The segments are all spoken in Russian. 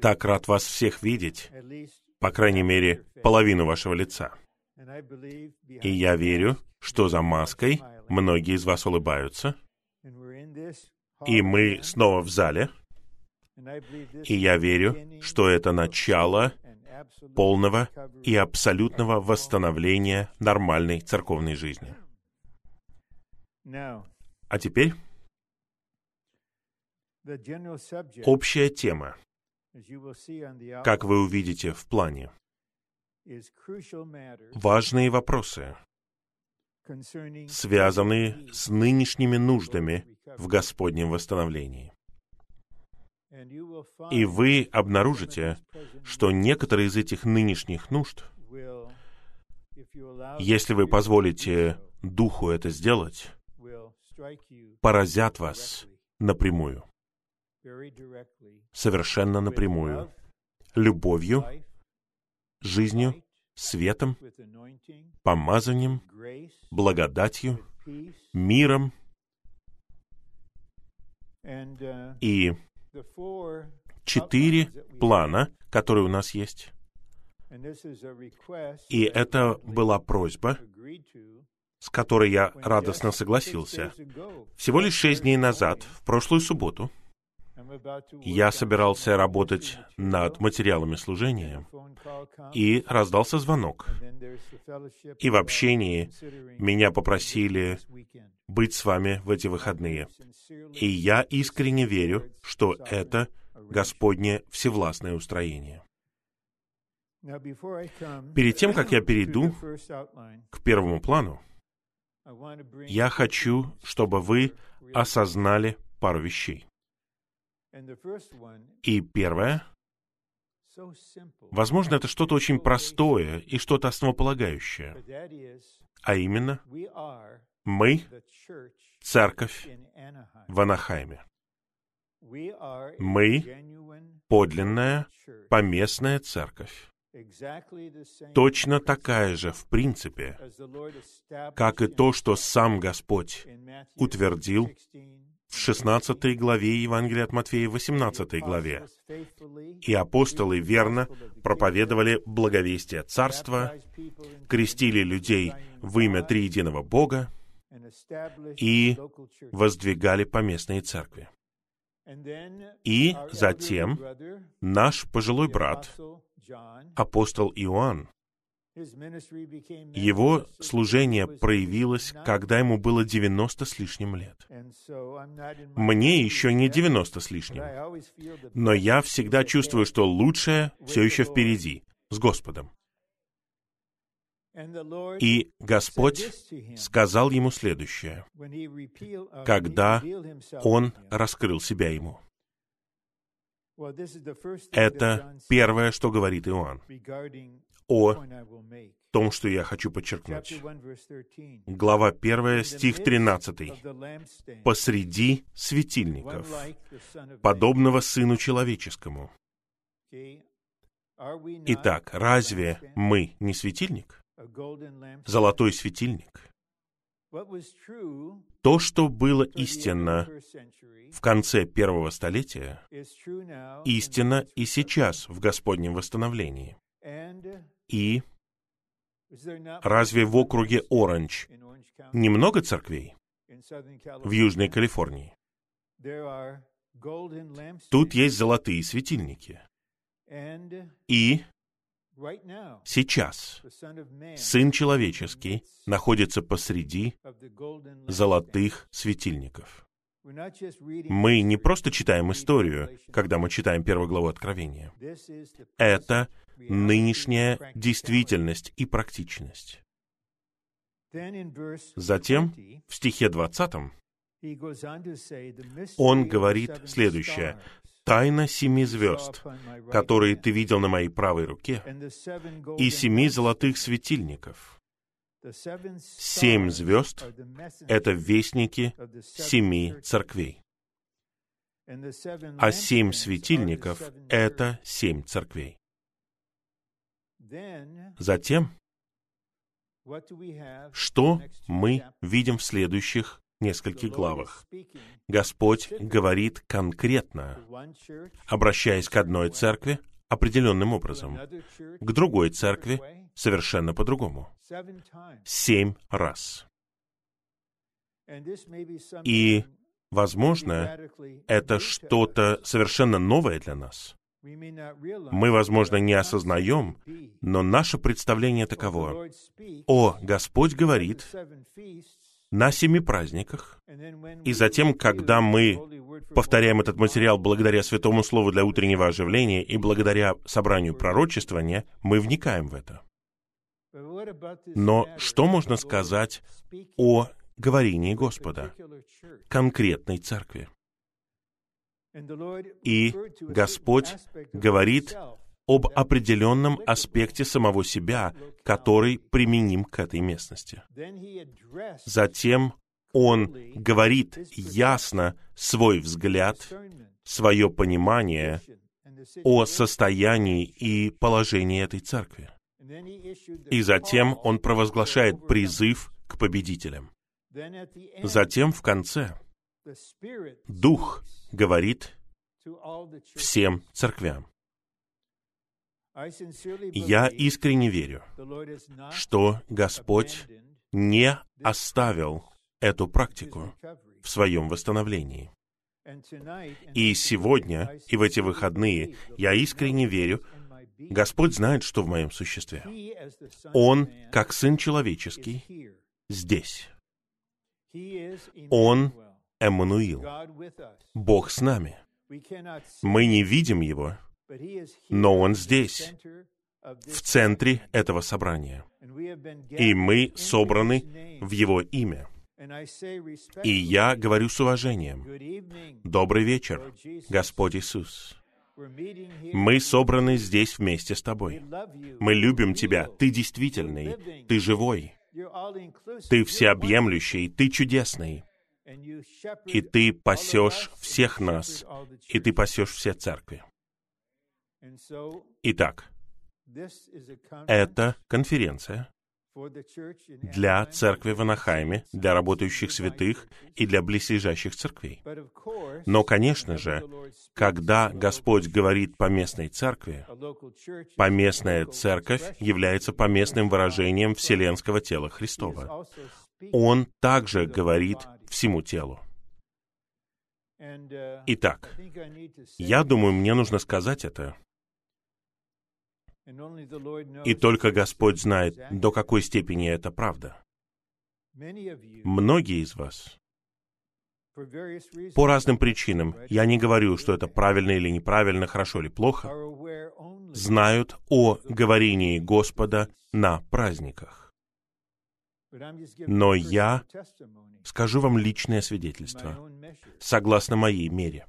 Так рад вас всех видеть, по крайней мере, половину вашего лица. И я верю, что за маской многие из вас улыбаются, и мы снова в зале, и я верю, что это начало полного и абсолютного восстановления нормальной церковной жизни. А теперь общая тема, как вы увидите в плане, важные вопросы, связанные с нынешними нуждами в Господнем восстановлении. И вы обнаружите, что некоторые из этих нынешних нужд, если вы позволите Духу это сделать, поразят вас напрямую. Совершенно напрямую. Любовью, жизнью, светом, помазанием, благодатью, миром и четыре плана, которые у нас есть. И это была просьба, с которой я радостно согласился. Всего лишь шесть дней назад, в прошлую субботу, я собирался работать над материалами служения, и раздался звонок. И в общении меня попросили быть с вами в эти выходные. И я искренне верю, что это Господне всевластное устроение. Перед тем, как я перейду к первому плану, я хочу, чтобы вы осознали пару вещей. И первое, возможно, это что-то очень простое и что-то основополагающее, а именно, мы — церковь в Анахайме. Мы — подлинная, поместная церковь. Точно такая же, в принципе, как и то, что сам Господь утвердил в 16 главе Евангелия от Матфея, 18 главе. И апостолы верно проповедовали благовестие Царства, крестили людей в имя Триединого Бога и воздвигали поместные церкви. И затем наш пожилой брат, апостол Иоанн, его служение проявилось, когда ему было 90 с лишним лет. Мне еще не 90 с лишним, но я всегда чувствую, что лучшее все еще впереди, с Господом. И Господь сказал ему следующее, когда Он раскрыл себя ему. Это первое, что говорит Иоанн о том, что я хочу подчеркнуть. Глава 1, стих 13. «Посреди светильников, подобного Сыну Человеческому». Итак, разве мы не светильник? Золотой светильник? То, что было истинно в конце первого столетия, истинно и сейчас в Господнем восстановлении. И разве в округе Оранж немного церквей в Южной Калифорнии? Тут есть золотые светильники. И сейчас Сын Человеческий находится посреди золотых светильников. Мы не просто читаем историю, когда мы читаем первую главу Откровения. Это нынешняя действительность и практичность. Затем, в стихе 20, он говорит следующее. «Тайна семи звезд, которые ты видел на моей правой руке, и семи золотых светильников». Семь звезд — это вестники семи церквей. А семь светильников — это семь церквей. Затем, что мы видим в следующих нескольких главах. Господь говорит конкретно, обращаясь к одной церкви определенным образом, к другой церкви совершенно по-другому. Семь раз. И, возможно, это что-то совершенно новое для нас. Мы, возможно, не осознаем, но наше представление таково. О, Господь говорит на семи праздниках, и затем, когда мы повторяем этот материал благодаря Святому Слову для утреннего оживления и благодаря собранию пророчествования, мы вникаем в это. Но что можно сказать о говорении Господа, конкретной церкви? И Господь говорит об определенном аспекте самого себя, который применим к этой местности. Затем Он говорит ясно свой взгляд, свое понимание о состоянии и положении этой церкви. И затем Он провозглашает призыв к победителям. Затем в конце Дух говорит всем церквям. Я искренне верю, что Господь не оставил эту практику в своем восстановлении. И сегодня, и в эти выходные, я искренне верю, Господь знает, что в моем существе. Он, как Сын Человеческий, здесь. Он Эммануил, Бог с нами. Мы не видим Его, но Он здесь, в центре этого собрания. И мы собраны в Его имя. И я говорю с уважением. Добрый вечер, Господь Иисус. Мы собраны здесь вместе с Тобой. Мы любим Тебя. Ты действительный. Ты живой. Ты всеобъемлющий. Ты чудесный и ты пасешь всех нас, и ты пасешь все церкви. Итак, это конференция для церкви в Анахайме, для работающих святых и для близлежащих церквей. Но, конечно же, когда Господь говорит поместной церкви, поместная церковь является поместным выражением вселенского тела Христова. Он также говорит всему телу. Итак, я думаю, мне нужно сказать это. И только Господь знает, до какой степени это правда. Многие из вас, по разным причинам, я не говорю, что это правильно или неправильно, хорошо или плохо, знают о говорении Господа на праздниках. Но я скажу вам личное свидетельство, согласно моей мере.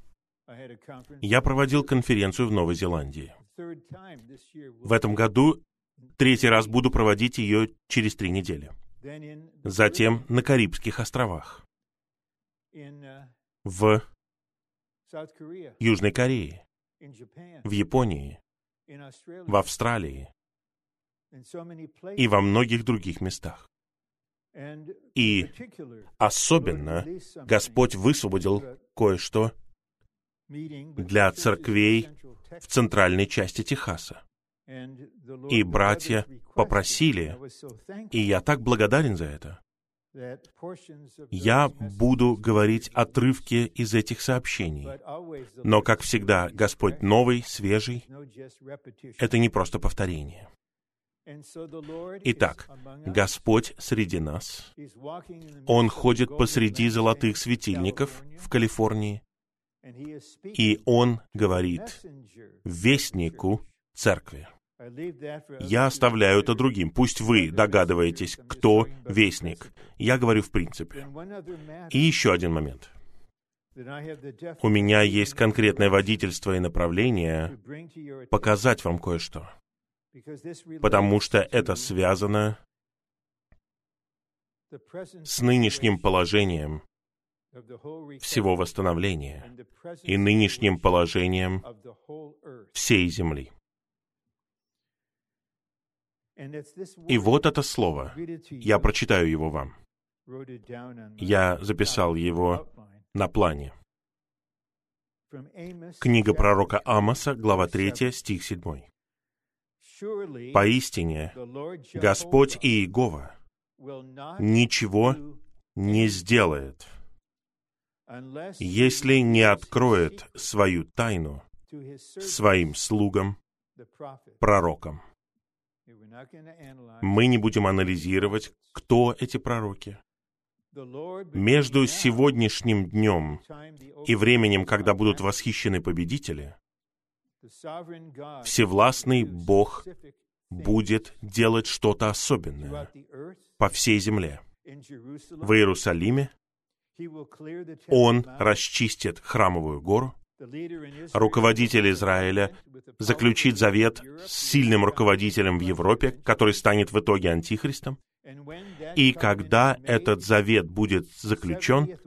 Я проводил конференцию в Новой Зеландии. В этом году третий раз буду проводить ее через три недели. Затем на Карибских островах, в Южной Корее, в Японии, в Австралии. И во многих других местах. И особенно Господь высвободил кое-что для церквей в центральной части Техаса. И братья попросили, и я так благодарен за это. Я буду говорить отрывки из этих сообщений. Но, как всегда, Господь новый, свежий. Это не просто повторение. Итак, Господь среди нас. Он ходит посреди золотых светильников в Калифорнии, и Он говорит вестнику церкви. Я оставляю это другим. Пусть вы догадываетесь, кто вестник. Я говорю в принципе. И еще один момент. У меня есть конкретное водительство и направление показать вам кое-что потому что это связано с нынешним положением всего восстановления и нынешним положением всей земли. И вот это слово. Я прочитаю его вам. Я записал его на плане. Книга пророка Амоса, глава 3, стих 7. «Поистине, Господь Иегова ничего не сделает, если не откроет свою тайну своим слугам, пророкам. Мы не будем анализировать, кто эти пророки. Между сегодняшним днем и временем, когда будут восхищены победители, Всевластный Бог будет делать что-то особенное по всей земле. В Иерусалиме Он расчистит храмовую гору, руководитель Израиля заключит завет с сильным руководителем в Европе, который станет в итоге антихристом. И когда этот завет будет заключен,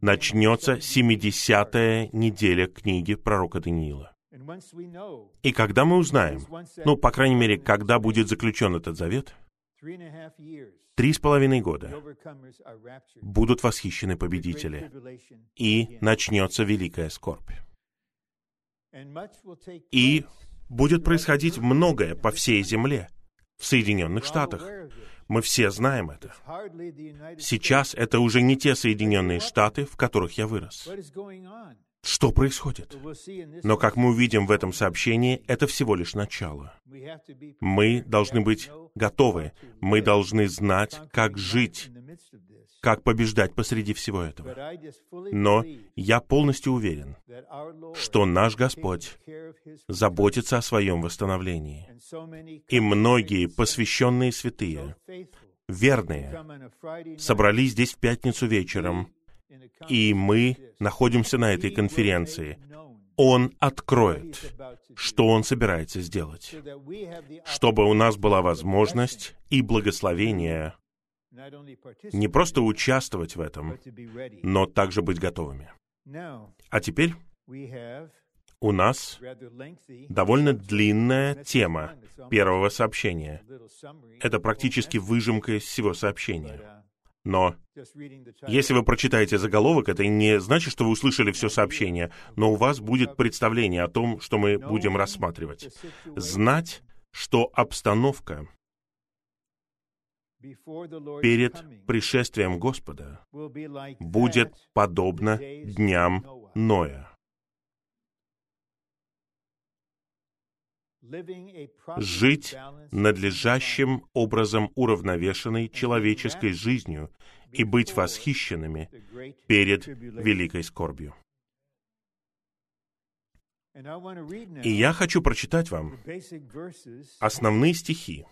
начнется 70-я неделя книги пророка Даниила. И когда мы узнаем, ну, по крайней мере, когда будет заключен этот завет, три с половиной года будут восхищены победители, и начнется великая скорбь. И будет происходить многое по всей земле, в Соединенных Штатах. Мы все знаем это. Сейчас это уже не те Соединенные Штаты, в которых я вырос. Что происходит? Но, как мы увидим в этом сообщении, это всего лишь начало. Мы должны быть готовы. Мы должны знать, как жить как побеждать посреди всего этого. Но я полностью уверен, что наш Господь заботится о своем восстановлении. И многие посвященные святые, верные, собрались здесь в пятницу вечером, и мы находимся на этой конференции. Он откроет, что Он собирается сделать, чтобы у нас была возможность и благословение не просто участвовать в этом, но также быть готовыми. А теперь у нас довольно длинная тема первого сообщения. Это практически выжимка из всего сообщения. Но если вы прочитаете заголовок, это не значит, что вы услышали все сообщение, но у вас будет представление о том, что мы будем рассматривать. Знать, что обстановка перед пришествием Господа будет подобно дням Ноя. Жить надлежащим образом уравновешенной человеческой жизнью и быть восхищенными перед великой скорбью. И я хочу прочитать вам основные стихи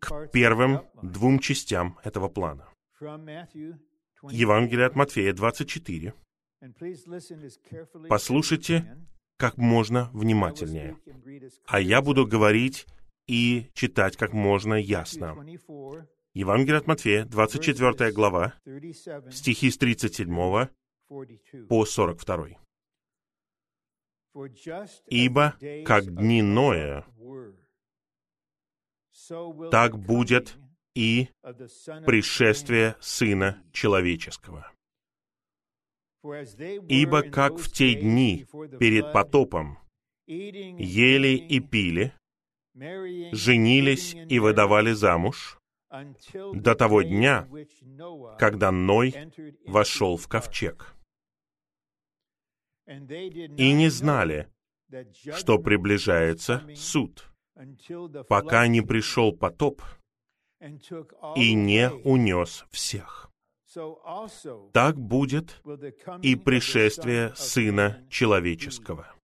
к первым двум частям этого плана. Евангелие от Матфея 24. Послушайте как можно внимательнее. А я буду говорить и читать как можно ясно. Евангелие от Матфея, 24 глава, стихи с 37 по 42. «Ибо, как дни Ноя, так будет и пришествие Сына Человеческого. Ибо как в те дни перед потопом ели и пили, женились и выдавали замуж, до того дня, когда Ной вошел в ковчег. И не знали, что приближается суд — пока не пришел потоп и не унес всех. Так будет и пришествие Сына Человеческого.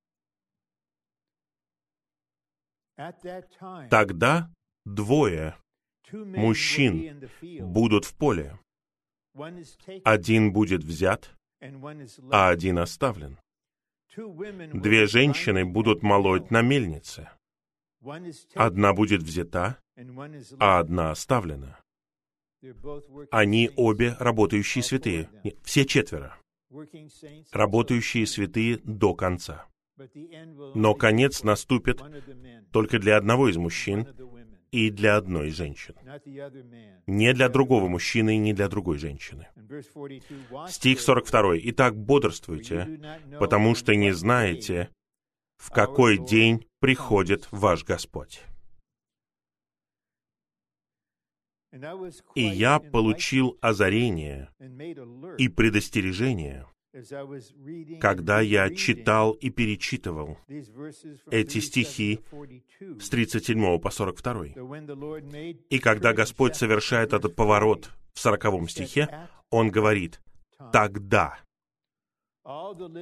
Тогда двое мужчин будут в поле. Один будет взят, а один оставлен. Две женщины будут молоть на мельнице. Одна будет взята, а одна оставлена. Они обе работающие святые, все четверо, работающие святые до конца. Но конец наступит только для одного из мужчин и для одной женщины. Не для другого мужчины и не для другой женщины. Стих 42. «Итак, бодрствуйте, потому что не знаете, в какой день приходит ваш Господь». И я получил озарение и предостережение, когда я читал и перечитывал эти стихи с 37 по 42. И когда Господь совершает этот поворот в 40 стихе, Он говорит, «Тогда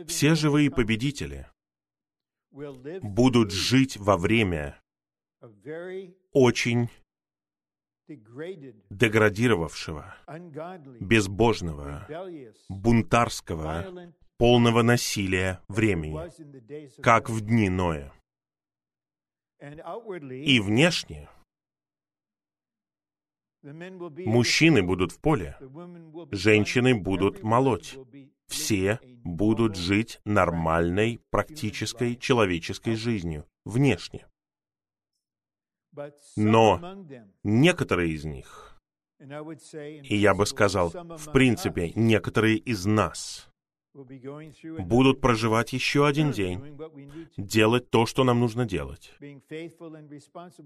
все живые победители будут жить во время очень деградировавшего, безбожного, бунтарского, полного насилия времени, как в дни Ноя. И внешне мужчины будут в поле, женщины будут молоть, все будут жить нормальной, практической, человеческой жизнью, внешне. Но некоторые из них, и я бы сказал, в принципе, некоторые из нас, будут проживать еще один день, делать то, что нам нужно делать.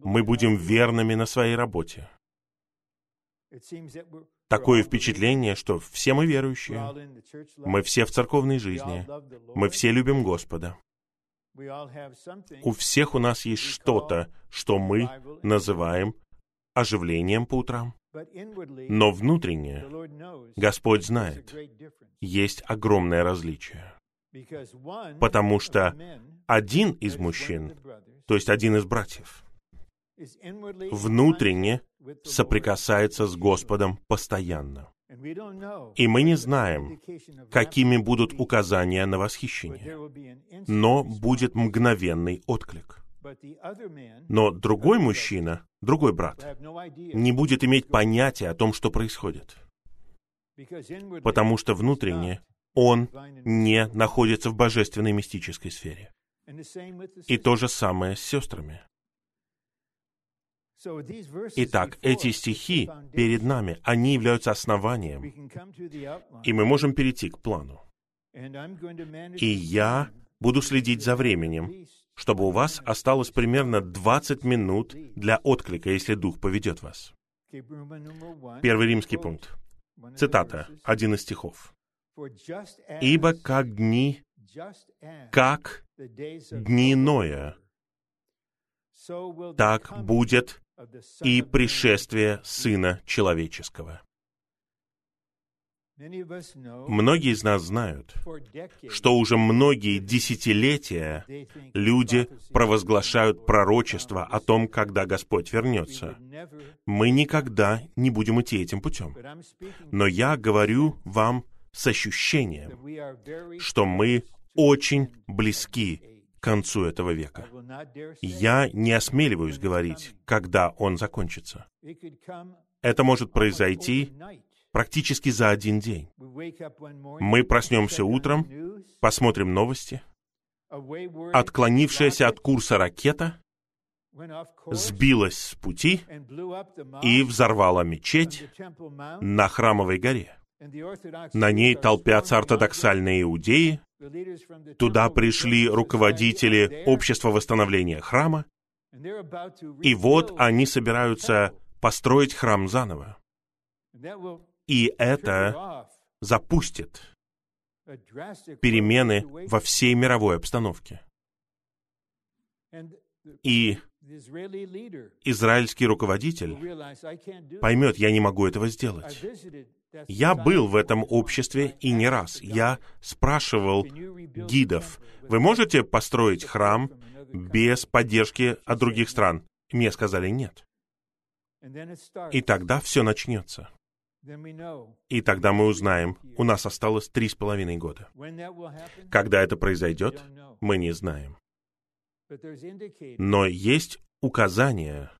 Мы будем верными на своей работе. Такое впечатление, что все мы верующие, мы все в церковной жизни, мы все любим Господа. У всех у нас есть что-то, что мы называем оживлением по утрам. Но внутренне, Господь знает, есть огромное различие. Потому что один из мужчин, то есть один из братьев, внутренне соприкасается с Господом постоянно. И мы не знаем, какими будут указания на восхищение, но будет мгновенный отклик. Но другой мужчина, другой брат, не будет иметь понятия о том, что происходит, потому что внутренне он не находится в божественной мистической сфере. И то же самое с сестрами. Итак, эти стихи перед нами, они являются основанием, и мы можем перейти к плану. И я буду следить за временем, чтобы у вас осталось примерно 20 минут для отклика, если Дух поведет вас. Первый римский пункт. Цитата, один из стихов. «Ибо как дни, как дни Ноя, так будет и пришествие Сына Человеческого. Многие из нас знают, что уже многие десятилетия люди провозглашают пророчество о том, когда Господь вернется. Мы никогда не будем идти этим путем. Но я говорю вам с ощущением, что мы очень близки к концу этого века. Я не осмеливаюсь говорить, когда он закончится. Это может произойти практически за один день. Мы проснемся утром, посмотрим новости. Отклонившаяся от курса ракета сбилась с пути и взорвала мечеть на Храмовой горе. На ней толпятся ортодоксальные иудеи, Туда пришли руководители Общества восстановления храма, и вот они собираются построить храм заново. И это запустит перемены во всей мировой обстановке. И израильский руководитель поймет, я не могу этого сделать. Я был в этом обществе и не раз. Я спрашивал гидов, вы можете построить храм без поддержки от других стран? Мне сказали нет. И тогда все начнется. И тогда мы узнаем, у нас осталось три с половиной года. Когда это произойдет, мы не знаем. Но есть указания,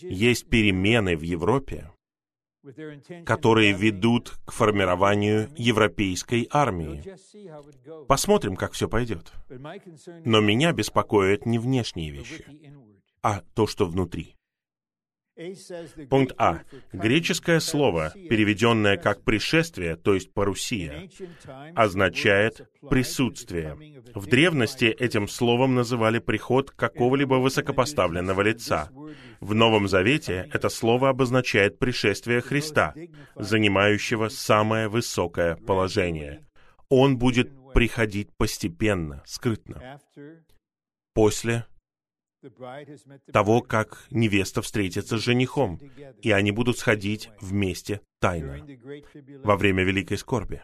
есть перемены в Европе, которые ведут к формированию европейской армии. Посмотрим, как все пойдет. Но меня беспокоят не внешние вещи, а то, что внутри. Пункт А. Греческое слово, переведенное как «пришествие», то есть «парусия», означает «присутствие». В древности этим словом называли приход какого-либо высокопоставленного лица. В Новом Завете это слово обозначает пришествие Христа, занимающего самое высокое положение. Он будет приходить постепенно, скрытно. После того, как невеста встретится с женихом, и они будут сходить вместе тайно во время великой скорби.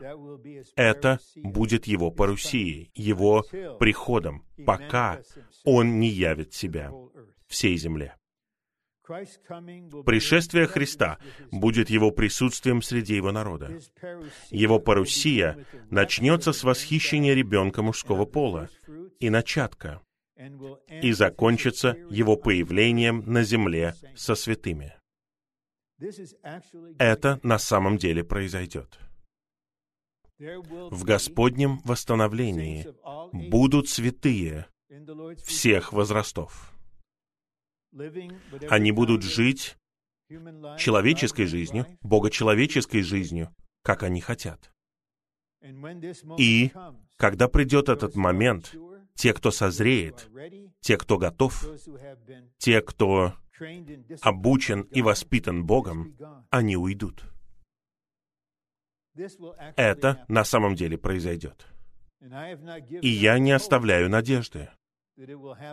Это будет его парусией, его приходом, пока он не явит себя всей земле. Пришествие Христа будет его присутствием среди его народа. Его парусия начнется с восхищения ребенка мужского пола и начатка, и закончится его появлением на земле со святыми. Это на самом деле произойдет. В Господнем восстановлении будут святые всех возрастов. Они будут жить человеческой жизнью, богочеловеческой жизнью, как они хотят. И когда придет этот момент, те, кто созреет, те, кто готов, те, кто обучен и воспитан Богом, они уйдут. Это на самом деле произойдет. И я не оставляю надежды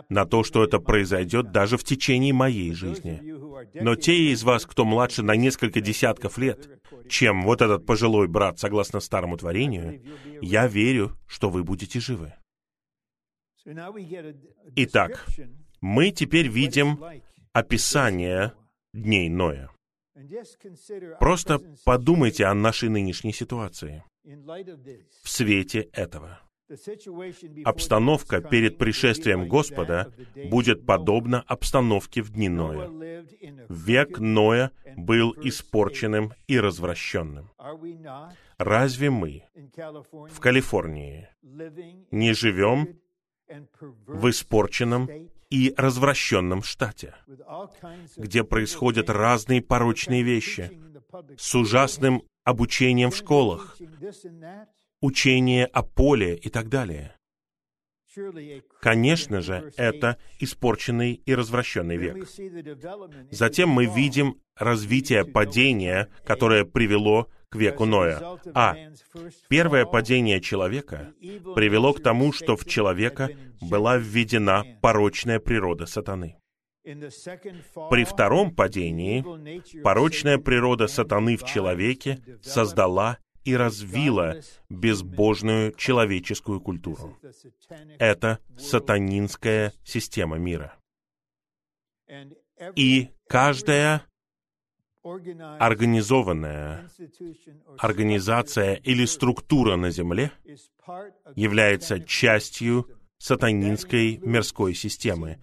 на то, что это произойдет даже в течение моей жизни. Но те из вас, кто младше на несколько десятков лет, чем вот этот пожилой брат, согласно старому творению, я верю, что вы будете живы. Итак, мы теперь видим описание дней Ноя. Просто подумайте о нашей нынешней ситуации в свете этого. Обстановка перед пришествием Господа будет подобна обстановке в дни Ноя. Век Ноя был испорченным и развращенным. Разве мы в Калифорнии не живем в испорченном и развращенном штате, где происходят разные порочные вещи, с ужасным обучением в школах, учение о поле и так далее. Конечно же, это испорченный и развращенный век. Затем мы видим развитие падения, которое привело веку Ноя. А. Первое падение человека привело к тому, что в человека была введена порочная природа сатаны. При втором падении порочная природа сатаны в человеке создала и развила безбожную человеческую культуру. Это сатанинская система мира. И каждая организованная организация или структура на Земле является частью сатанинской мирской системы.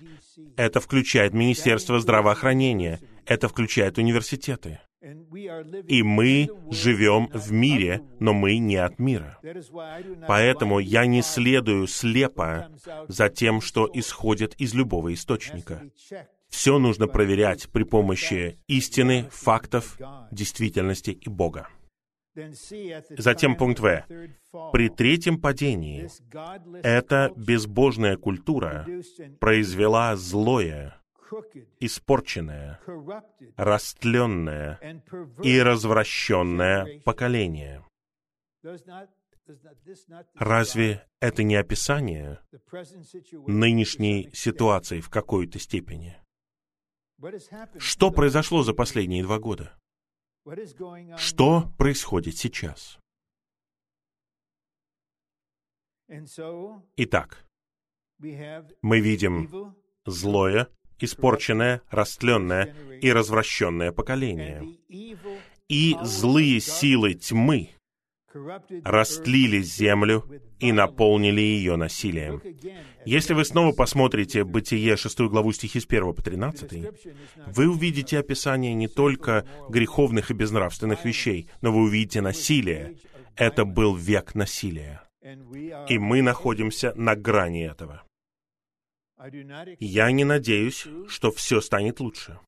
Это включает Министерство здравоохранения, это включает университеты. И мы живем в мире, но мы не от мира. Поэтому я не следую слепо за тем, что исходит из любого источника. Все нужно проверять при помощи истины, фактов, действительности и Бога. Затем пункт В. При третьем падении эта безбожная культура произвела злое, испорченное, растленное и развращенное поколение. Разве это не описание нынешней ситуации в какой-то степени? Что произошло за последние два года? Что происходит сейчас? Итак, мы видим злое, испорченное, растленное и развращенное поколение. И злые силы тьмы растлили землю и наполнили ее насилием. Если вы снова посмотрите Бытие 6 главу стихи с 1 по 13, вы увидите описание не только греховных и безнравственных вещей, но вы увидите насилие. Это был век насилия. И мы находимся на грани этого. Я не надеюсь, что все станет лучше.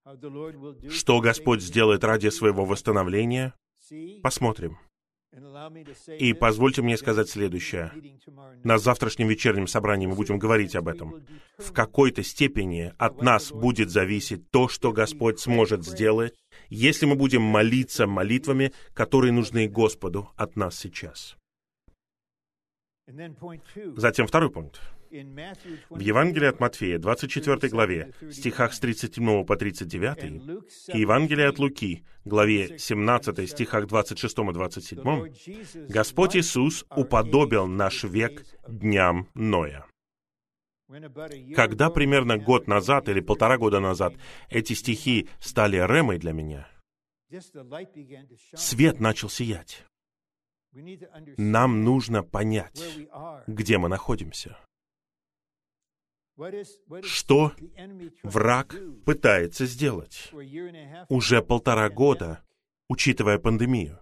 Что Господь сделает ради своего восстановления, посмотрим. И позвольте мне сказать следующее. На завтрашнем вечернем собрании мы будем говорить об этом. В какой-то степени от нас будет зависеть то, что Господь сможет сделать, если мы будем молиться молитвами, которые нужны Господу от нас сейчас. Затем второй пункт. В Евангелии от Матфея, 24 главе, стихах с 37 по 39, и Евангелие от Луки, главе 17, стихах 26 и 27, Господь Иисус уподобил наш век дням Ноя. Когда примерно год назад или полтора года назад эти стихи стали ремой для меня, свет начал сиять. Нам нужно понять, где мы находимся. Что враг пытается сделать уже полтора года, учитывая пандемию?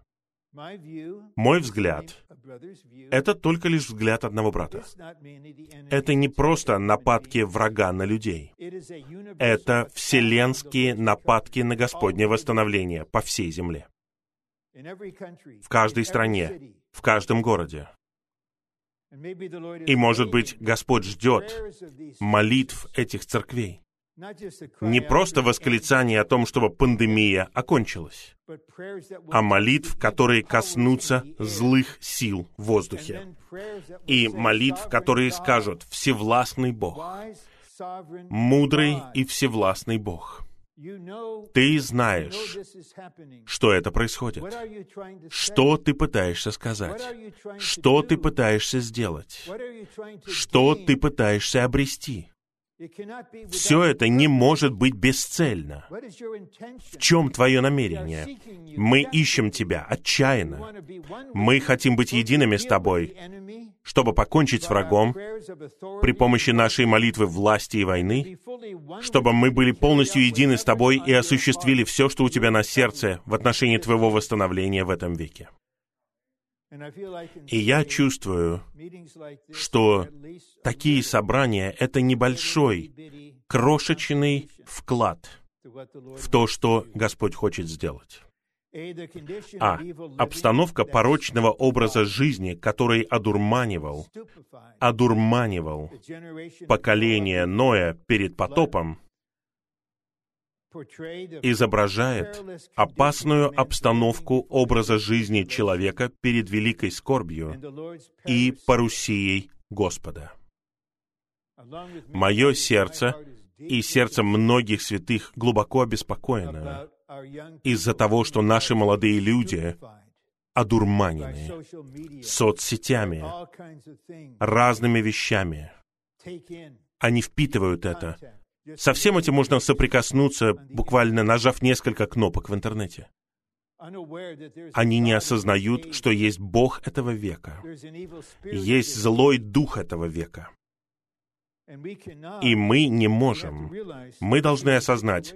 Мой взгляд — это только лишь взгляд одного брата. Это не просто нападки врага на людей. Это вселенские нападки на Господнее восстановление по всей земле. В каждой стране, в каждом городе. И, может быть, Господь ждет молитв этих церквей. Не просто восклицание о том, чтобы пандемия окончилась, а молитв, которые коснутся злых сил в воздухе. И молитв, которые скажут «Всевластный Бог», «Мудрый и всевластный Бог». Ты знаешь, что это происходит. Что ты пытаешься сказать? Что ты пытаешься сделать? Что ты пытаешься обрести? Все это не может быть бесцельно. В чем твое намерение? Мы ищем тебя отчаянно. Мы хотим быть едиными с тобой, чтобы покончить с врагом при помощи нашей молитвы власти и войны, чтобы мы были полностью едины с тобой и осуществили все, что у тебя на сердце в отношении твоего восстановления в этом веке. И я чувствую, что такие собрания — это небольшой, крошечный вклад в то, что Господь хочет сделать. А. Обстановка порочного образа жизни, который одурманивал, одурманивал поколение Ноя перед потопом, изображает опасную обстановку образа жизни человека перед великой скорбью и парусией Господа. Мое сердце и сердце многих святых глубоко обеспокоено из-за того, что наши молодые люди одурманены соцсетями, разными вещами. Они впитывают это, со всем этим можно соприкоснуться, буквально нажав несколько кнопок в интернете. Они не осознают, что есть Бог этого века, есть злой дух этого века. И мы не можем. Мы должны осознать,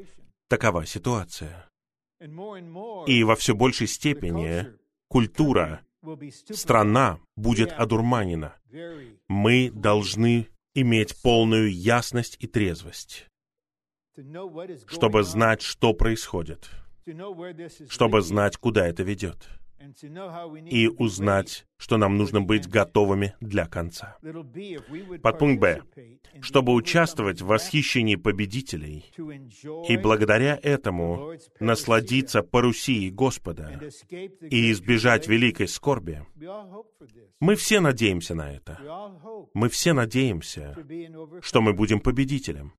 такова ситуация. И во все большей степени культура, страна будет одурманена. Мы должны иметь полную ясность и трезвость, чтобы знать, что происходит, чтобы знать, куда это ведет, и узнать, что нам нужно быть готовыми для конца. Подпункт Б. Чтобы участвовать в восхищении победителей и благодаря этому насладиться парусией Господа и избежать великой скорби, мы все надеемся на это. Мы все надеемся, что мы будем победителем.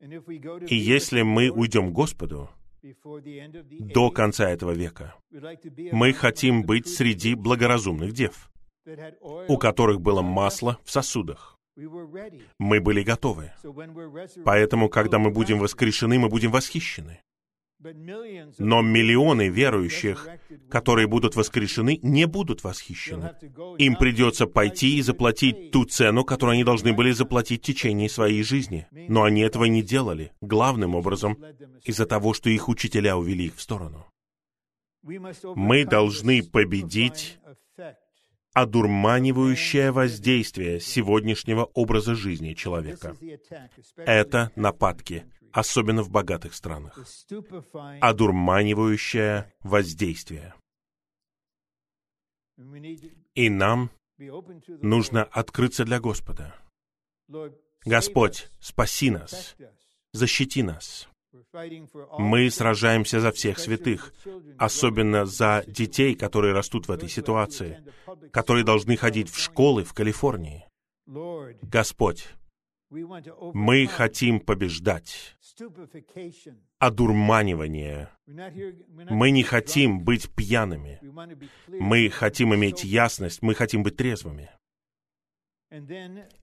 И если мы уйдем Господу, до конца этого века. Мы хотим быть среди благоразумных дев, у которых было масло в сосудах. Мы были готовы. Поэтому, когда мы будем воскрешены, мы будем восхищены. Но миллионы верующих, которые будут воскрешены, не будут восхищены. Им придется пойти и заплатить ту цену, которую они должны были заплатить в течение своей жизни. Но они этого не делали, главным образом, из-за того, что их учителя увели их в сторону. Мы должны победить одурманивающее воздействие сегодняшнего образа жизни человека. Это нападки, особенно в богатых странах. Одурманивающее воздействие. И нам нужно открыться для Господа. Господь, спаси нас, защити нас. Мы сражаемся за всех святых, особенно за детей, которые растут в этой ситуации, которые должны ходить в школы в Калифорнии. Господь, мы хотим побеждать одурманивание. Мы не хотим быть пьяными. Мы хотим иметь ясность, мы хотим быть трезвыми.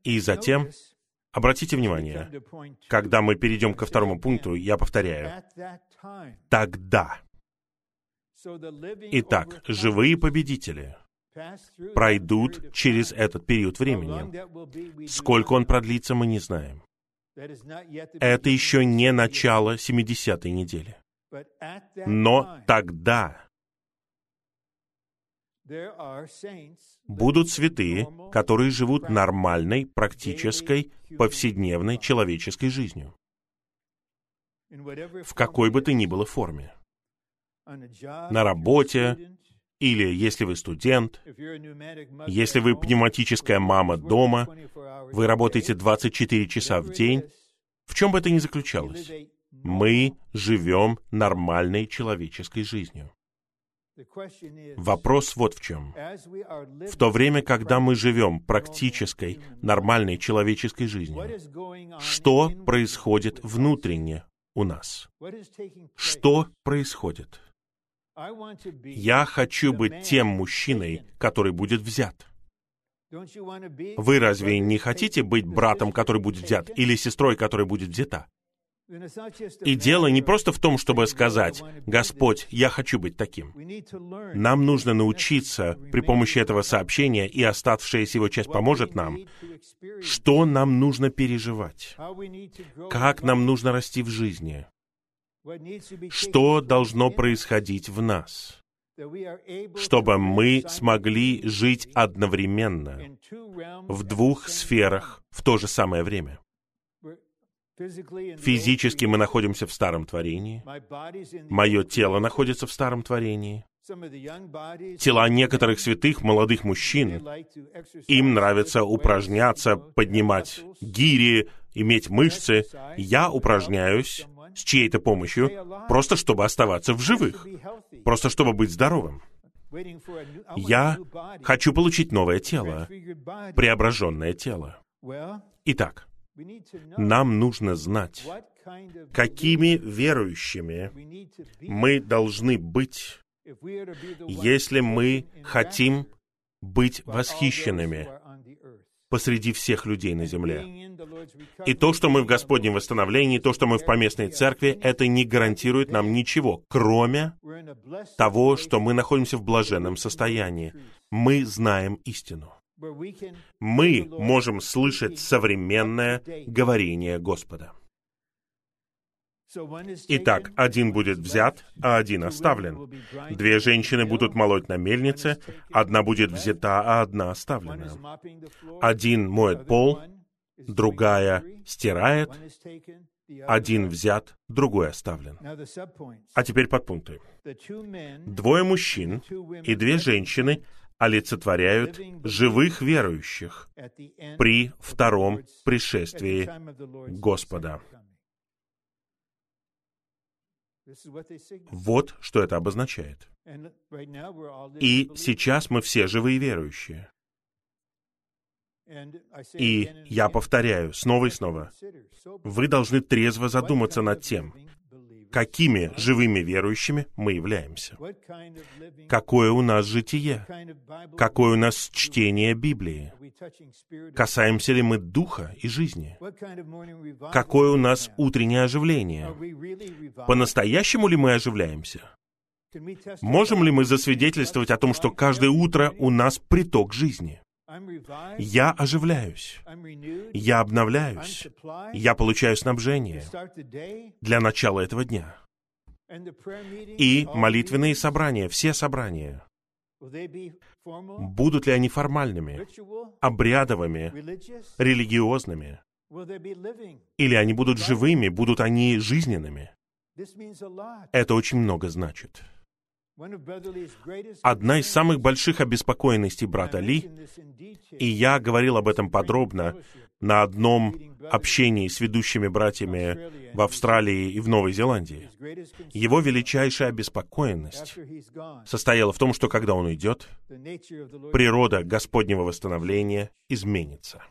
И затем Обратите внимание, когда мы перейдем ко второму пункту, я повторяю, тогда. Итак, живые победители пройдут через этот период времени. Сколько он продлится, мы не знаем. Это еще не начало 70-й недели. Но тогда будут святые, которые живут нормальной, практической, повседневной человеческой жизнью. В какой бы то ни было форме. На работе, или если вы студент, если вы пневматическая мама дома, вы работаете 24 часа в день, в чем бы это ни заключалось, мы живем нормальной человеческой жизнью. Вопрос вот в чем. В то время, когда мы живем практической, нормальной человеческой жизнью, что происходит внутренне у нас? Что происходит? Я хочу быть тем мужчиной, который будет взят. Вы разве не хотите быть братом, который будет взят, или сестрой, которая будет взята? И дело не просто в том, чтобы сказать, «Господь, я хочу быть таким». Нам нужно научиться при помощи этого сообщения, и оставшаяся его часть поможет нам, что нам нужно переживать, как нам нужно расти в жизни, что должно происходить в нас, чтобы мы смогли жить одновременно в двух сферах в то же самое время. Физически мы находимся в старом творении. Мое тело находится в старом творении. Тела некоторых святых молодых мужчин, им нравится упражняться, поднимать гири, иметь мышцы. Я упражняюсь с чьей-то помощью, просто чтобы оставаться в живых, просто чтобы быть здоровым. Я хочу получить новое тело, преображенное тело. Итак, нам нужно знать, какими верующими мы должны быть, если мы хотим быть восхищенными посреди всех людей на земле. И то, что мы в Господнем восстановлении, то, что мы в поместной церкви, это не гарантирует нам ничего, кроме того, что мы находимся в блаженном состоянии. Мы знаем истину мы можем слышать современное говорение Господа. Итак, один будет взят, а один оставлен. Две женщины будут молоть на мельнице, одна будет взята, а одна оставлена. Один моет пол, другая стирает, один взят, другой оставлен. А теперь подпункты. Двое мужчин и две женщины олицетворяют живых верующих при втором пришествии Господа. Вот что это обозначает. И сейчас мы все живые верующие. И я повторяю снова и снова, вы должны трезво задуматься над тем, какими живыми верующими мы являемся. Какое у нас житие? Какое у нас чтение Библии? Касаемся ли мы духа и жизни? Какое у нас утреннее оживление? По-настоящему ли мы оживляемся? Можем ли мы засвидетельствовать о том, что каждое утро у нас приток жизни? Я оживляюсь. Я обновляюсь. Я получаю снабжение для начала этого дня. И молитвенные собрания, все собрания, Будут ли они формальными, обрядовыми, религиозными? Или они будут живыми, будут они жизненными? Это очень много значит. Одна из самых больших обеспокоенностей брата Ли, и я говорил об этом подробно на одном общении с ведущими братьями в Австралии и в Новой Зеландии. Его величайшая обеспокоенность состояла в том, что когда он уйдет, природа Господнего восстановления изменится.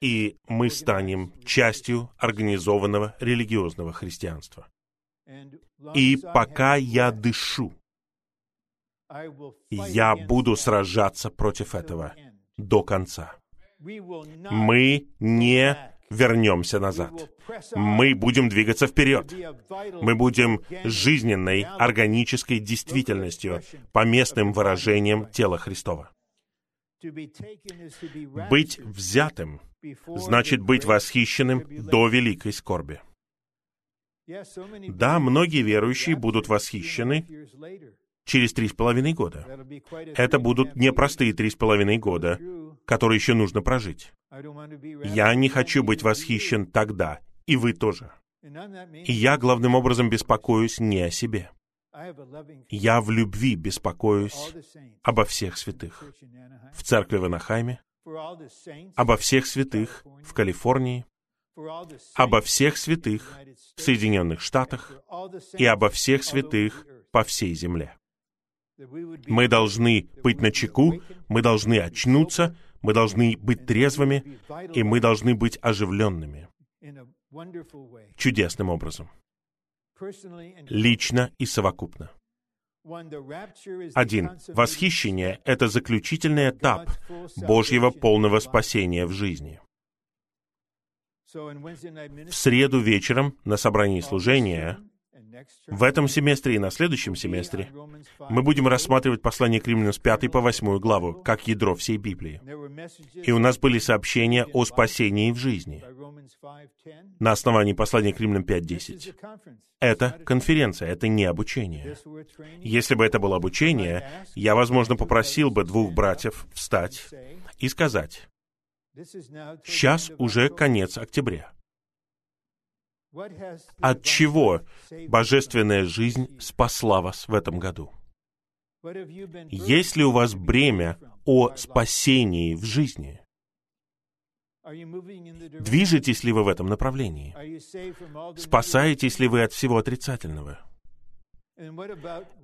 И мы станем частью организованного религиозного христианства. И пока я дышу, я буду сражаться против этого до конца. Мы не вернемся назад. Мы будем двигаться вперед. Мы будем жизненной, органической действительностью, по местным выражениям тела Христова. Быть взятым значит быть восхищенным до великой скорби. Да, многие верующие будут восхищены через три с половиной года. Это будут непростые три с половиной года, которые еще нужно прожить. Я не хочу быть восхищен тогда, и вы тоже. И я главным образом беспокоюсь не о себе. Я в любви беспокоюсь обо всех святых. В церкви в Анахайме, обо всех святых в Калифорнии, обо всех святых в Соединенных Штатах и обо всех святых по всей земле. Мы должны быть на чеку, мы должны очнуться, мы должны быть трезвыми, и мы должны быть оживленными чудесным образом, лично и совокупно. Один. Восхищение — это заключительный этап Божьего полного спасения в жизни. В среду вечером на собрании служения в этом семестре и на следующем семестре мы будем рассматривать послание к римлянам с 5 по 8 главу, как ядро всей Библии. И у нас были сообщения о спасении в жизни на основании послания к римлянам 5.10. Это конференция, это не обучение. Если бы это было обучение, я, возможно, попросил бы двух братьев встать и сказать, сейчас уже конец октября. От чего божественная жизнь спасла вас в этом году? Есть ли у вас бремя о спасении в жизни? Движетесь ли вы в этом направлении? Спасаетесь ли вы от всего отрицательного?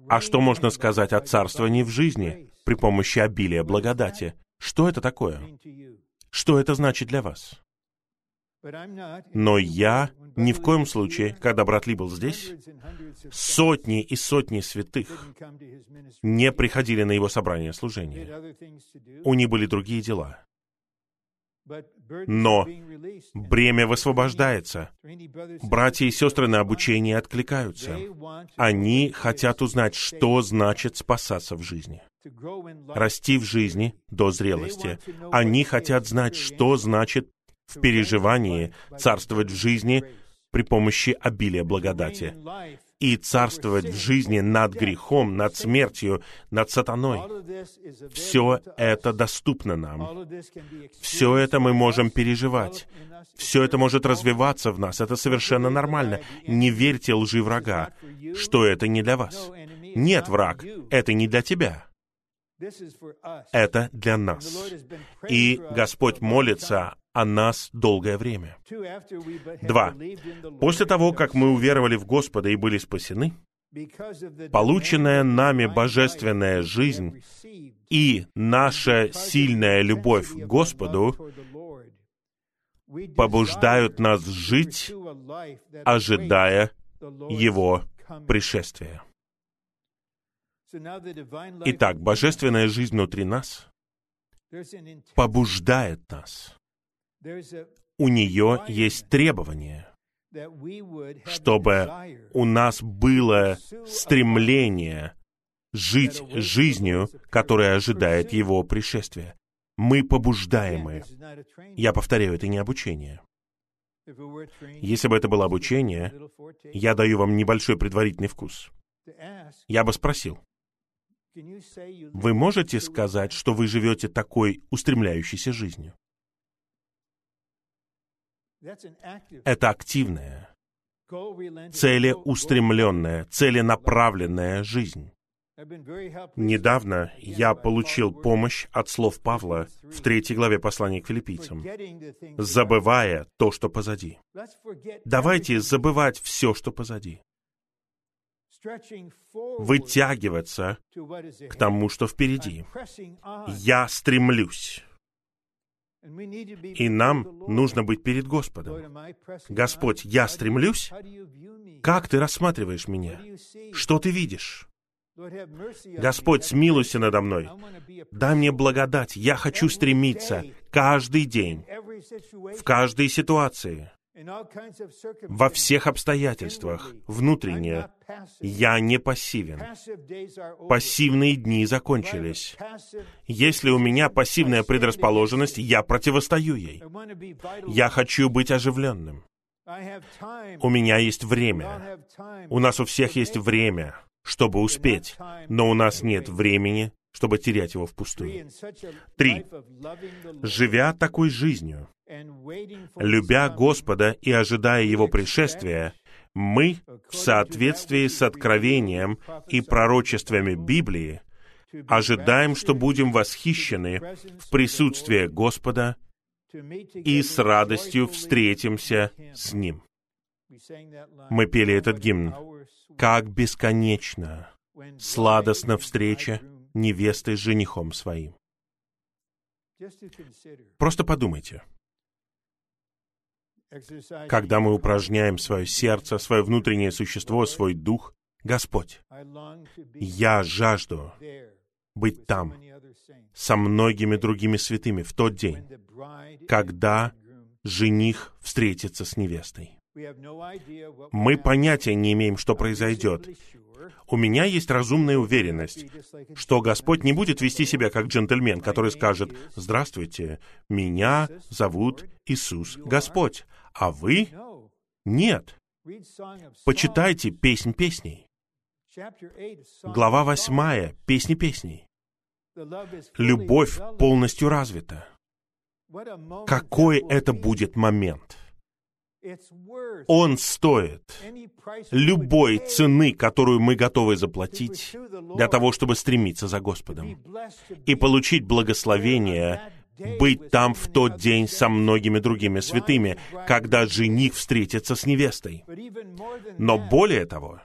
А что можно сказать о царствовании в жизни при помощи обилия благодати? Что это такое? Что это значит для вас? Но я ни в коем случае, когда брат Ли был здесь, сотни и сотни святых не приходили на его собрание служения. У них были другие дела. Но бремя высвобождается. Братья и сестры на обучение откликаются. Они хотят узнать, что значит спасаться в жизни. Расти в жизни до зрелости. Они хотят знать, что значит в переживании царствовать в жизни при помощи обилия благодати и царствовать в жизни над грехом, над смертью, над сатаной. Все это доступно нам. Все это мы можем переживать. Все это может развиваться в нас. Это совершенно нормально. Не верьте лжи врага, что это не для вас. Нет, враг, это не для тебя. Это для нас. И Господь молится о нас долгое время. Два. После того, как мы уверовали в Господа и были спасены, полученная нами божественная жизнь и наша сильная любовь к Господу побуждают нас жить, ожидая Его пришествия. Итак, божественная жизнь внутри нас побуждает нас. У нее есть требование, чтобы у нас было стремление жить жизнью, которая ожидает его пришествия. Мы побуждаемы. Я повторяю, это не обучение. Если бы это было обучение, я даю вам небольшой предварительный вкус. Я бы спросил, Вы можете сказать, что вы живете такой устремляющейся жизнью? Это активная, целеустремленная, целенаправленная жизнь. Недавно я получил помощь от слов Павла в третьей главе послания к филиппийцам, забывая то, что позади. Давайте забывать все, что позади. Вытягиваться к тому, что впереди. Я стремлюсь. И нам нужно быть перед Господом. Господь, я стремлюсь? Как ты рассматриваешь меня? Что ты видишь? Господь, смилуйся надо мной. Дай мне благодать. Я хочу стремиться каждый день, в каждой ситуации, во всех обстоятельствах, внутренне. Я не пассивен. Пассивные дни закончились. Если у меня пассивная предрасположенность, я противостою ей. Я хочу быть оживленным. У меня есть время. У нас у всех есть время чтобы успеть, но у нас нет времени, чтобы терять его впустую. Три. Живя такой жизнью, любя Господа и ожидая Его пришествия, мы, в соответствии с откровением и пророчествами Библии, ожидаем, что будем восхищены в присутствии Господа и с радостью встретимся с Ним. Мы пели этот гимн как бесконечно сладостна встреча невесты с женихом своим. Просто подумайте. Когда мы упражняем свое сердце, свое внутреннее существо, свой дух, Господь, я жажду быть там со многими другими святыми в тот день, когда жених встретится с невестой. Мы понятия не имеем, что произойдет. У меня есть разумная уверенность, что Господь не будет вести себя как джентльмен, который скажет «Здравствуйте, меня зовут Иисус Господь, а вы?» Нет. Почитайте «Песнь песней». Глава восьмая «Песни песней». Любовь полностью развита. Какой это будет момент? Он стоит любой цены, которую мы готовы заплатить для того, чтобы стремиться за Господом и получить благословение быть там в тот день со многими другими святыми, когда жених встретится с невестой. Но более того,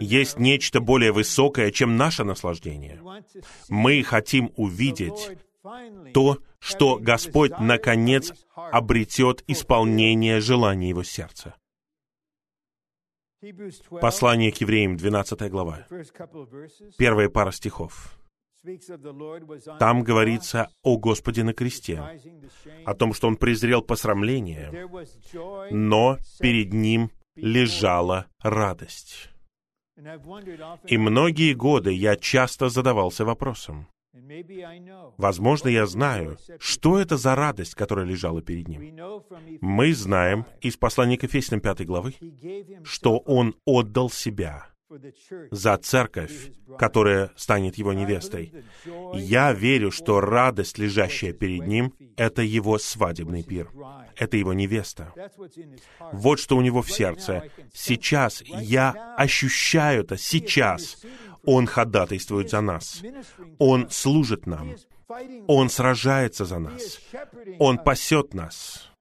есть нечто более высокое, чем наше наслаждение. Мы хотим увидеть то, что Господь, наконец, обретет исполнение желаний его сердца. Послание к евреям, 12 глава. Первая пара стихов. Там говорится о Господе на кресте, о том, что Он презрел посрамление, но перед Ним лежала радость. И многие годы я часто задавался вопросом, Возможно, я знаю, что это за радость, которая лежала перед ним. Мы знаем из послания к Ефесянам 5 главы, что он отдал себя за церковь, которая станет его невестой. Я верю, что радость, лежащая перед ним, это его свадебный пир. Это его невеста. Вот что у него в сердце. Сейчас я ощущаю это, сейчас. Он ходатайствует за нас. Он служит нам. Он сражается за нас. Он пасет нас.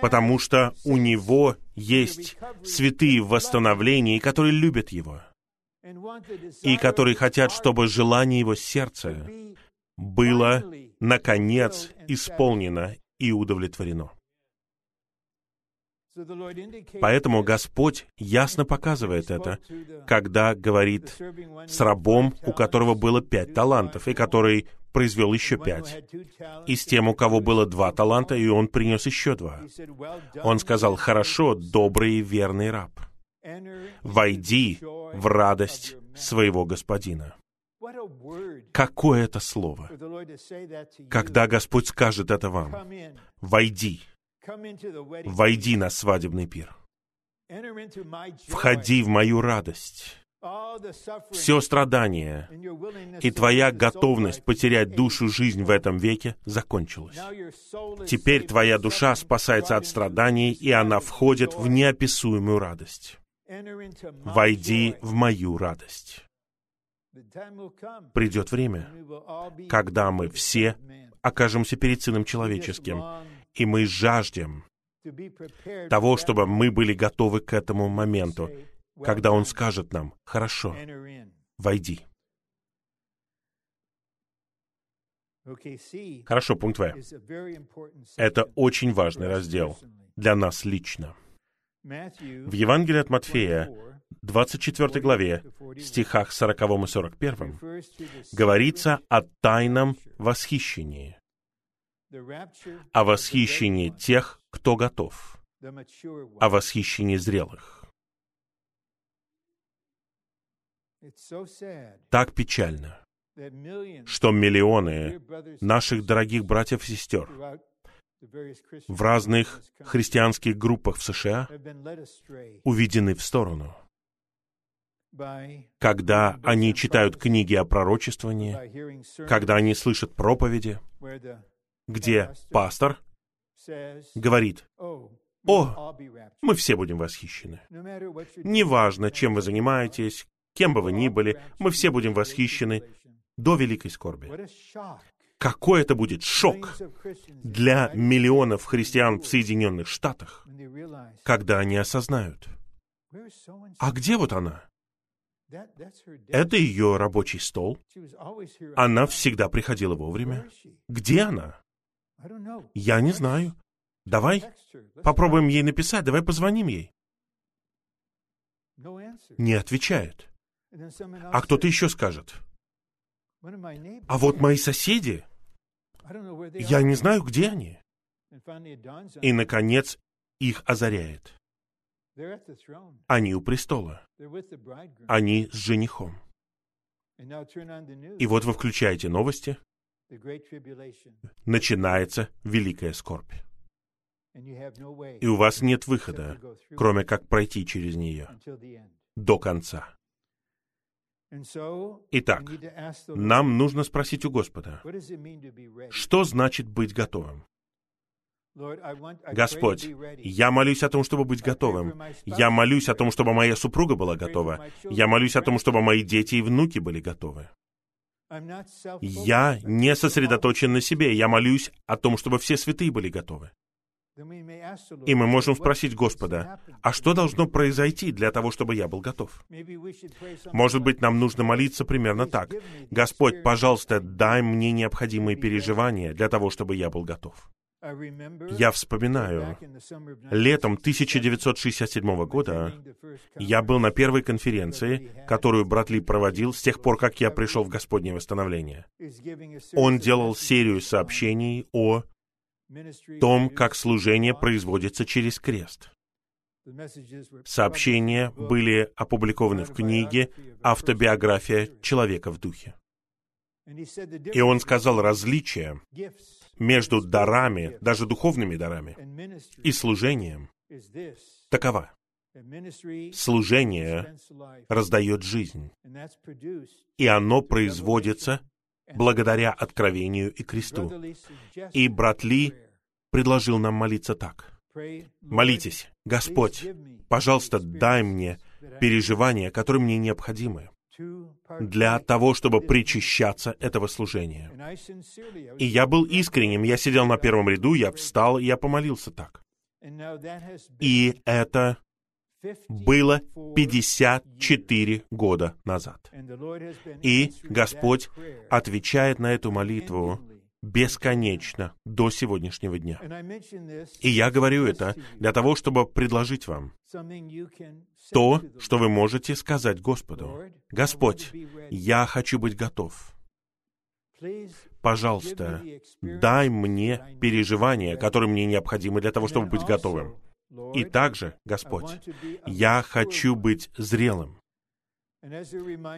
Потому что у Него есть святые в восстановлении, которые любят Его. И которые хотят, чтобы желание Его сердца было, наконец, исполнено и удовлетворено. Поэтому Господь ясно показывает это, когда говорит с рабом, у которого было пять талантов, и который произвел еще пять. И с тем, у кого было два таланта, и он принес еще два. Он сказал, «Хорошо, добрый и верный раб, войди в радость своего господина». Какое это слово? Когда Господь скажет это вам, «Войди», Войди на свадебный пир. Входи в мою радость. Все страдание и твоя готовность потерять душу жизнь в этом веке закончилась. Теперь твоя душа спасается от страданий, и она входит в неописуемую радость. Войди в мою радость. Придет время, когда мы все окажемся перед Сыном Человеческим, и мы жаждем того, чтобы мы были готовы к этому моменту, когда Он скажет нам, «Хорошо, войди». Хорошо, пункт В. Это очень важный раздел для нас лично. В Евангелии от Матфея, 24 главе, стихах 40 и 41, говорится о тайном восхищении, о восхищении тех, кто готов, о восхищении зрелых. Так печально, что миллионы наших дорогих братьев и сестер в разных христианских группах в США уведены в сторону, когда они читают книги о пророчествовании, когда они слышат проповеди, где пастор говорит, «О, мы все будем восхищены. Неважно, чем вы занимаетесь, кем бы вы ни были, мы все будем восхищены до великой скорби. Какой это будет шок для миллионов христиан в Соединенных Штатах, когда они осознают, а где вот она? Это ее рабочий стол. Она всегда приходила вовремя. Где она? Я не знаю. Давай попробуем ей написать, давай позвоним ей. Не отвечает. А кто-то еще скажет. А вот мои соседи, я не знаю, где они. И, наконец, их озаряет. Они у престола. Они с женихом. И вот вы включаете новости. Начинается великая скорбь. И у вас нет выхода, кроме как пройти через нее до конца. Итак, нам нужно спросить у Господа, что значит быть готовым? Господь, я молюсь о том, чтобы быть готовым. Я молюсь о том, чтобы моя супруга была готова. Я молюсь о том, чтобы мои дети и внуки были готовы. Я не сосредоточен на себе. Я молюсь о том, чтобы все святые были готовы. И мы можем спросить Господа, а что должно произойти для того, чтобы я был готов? Может быть, нам нужно молиться примерно так. Господь, пожалуйста, дай мне необходимые переживания для того, чтобы я был готов. Я вспоминаю, летом 1967 года я был на первой конференции, которую брат Ли проводил с тех пор, как я пришел в Господнее восстановление. Он делал серию сообщений о том, как служение производится через крест. Сообщения были опубликованы в книге «Автобиография человека в духе». И он сказал различие между дарами, даже духовными дарами, и служением такова. Служение раздает жизнь, и оно производится благодаря откровению и кресту. И брат Ли предложил нам молиться так. Молитесь, Господь, пожалуйста, дай мне переживания, которые мне необходимы для того, чтобы причащаться этого служения. И я был искренним, я сидел на первом ряду, я встал, я помолился так. И это было 54 года назад. И Господь отвечает на эту молитву бесконечно до сегодняшнего дня. И я говорю это для того, чтобы предложить вам то, что вы можете сказать Господу. Господь, я хочу быть готов. Пожалуйста, дай мне переживания, которые мне необходимы для того, чтобы быть готовым. И также, Господь, я хочу быть зрелым.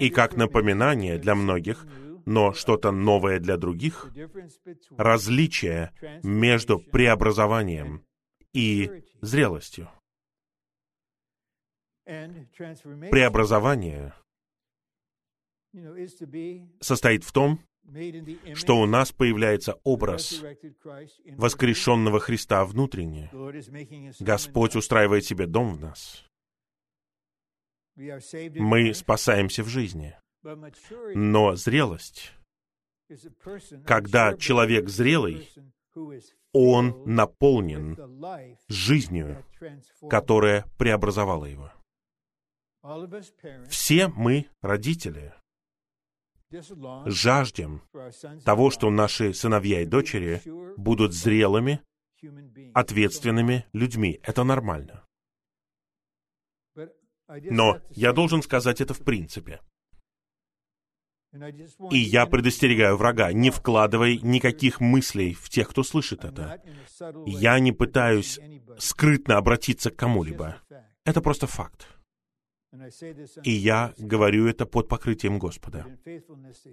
И как напоминание для многих, но что-то новое для других, различие между преобразованием и зрелостью. Преобразование состоит в том, что у нас появляется образ воскрешенного Христа внутренне. Господь устраивает себе дом в нас. Мы спасаемся в жизни. Но зрелость, когда человек зрелый, он наполнен жизнью, которая преобразовала его. Все мы, родители, жаждем того, что наши сыновья и дочери будут зрелыми, ответственными людьми. Это нормально. Но я должен сказать это в принципе. И я предостерегаю врага, не вкладывай никаких мыслей в тех, кто слышит это. Я не пытаюсь скрытно обратиться к кому-либо. Это просто факт. И я говорю это под покрытием Господа,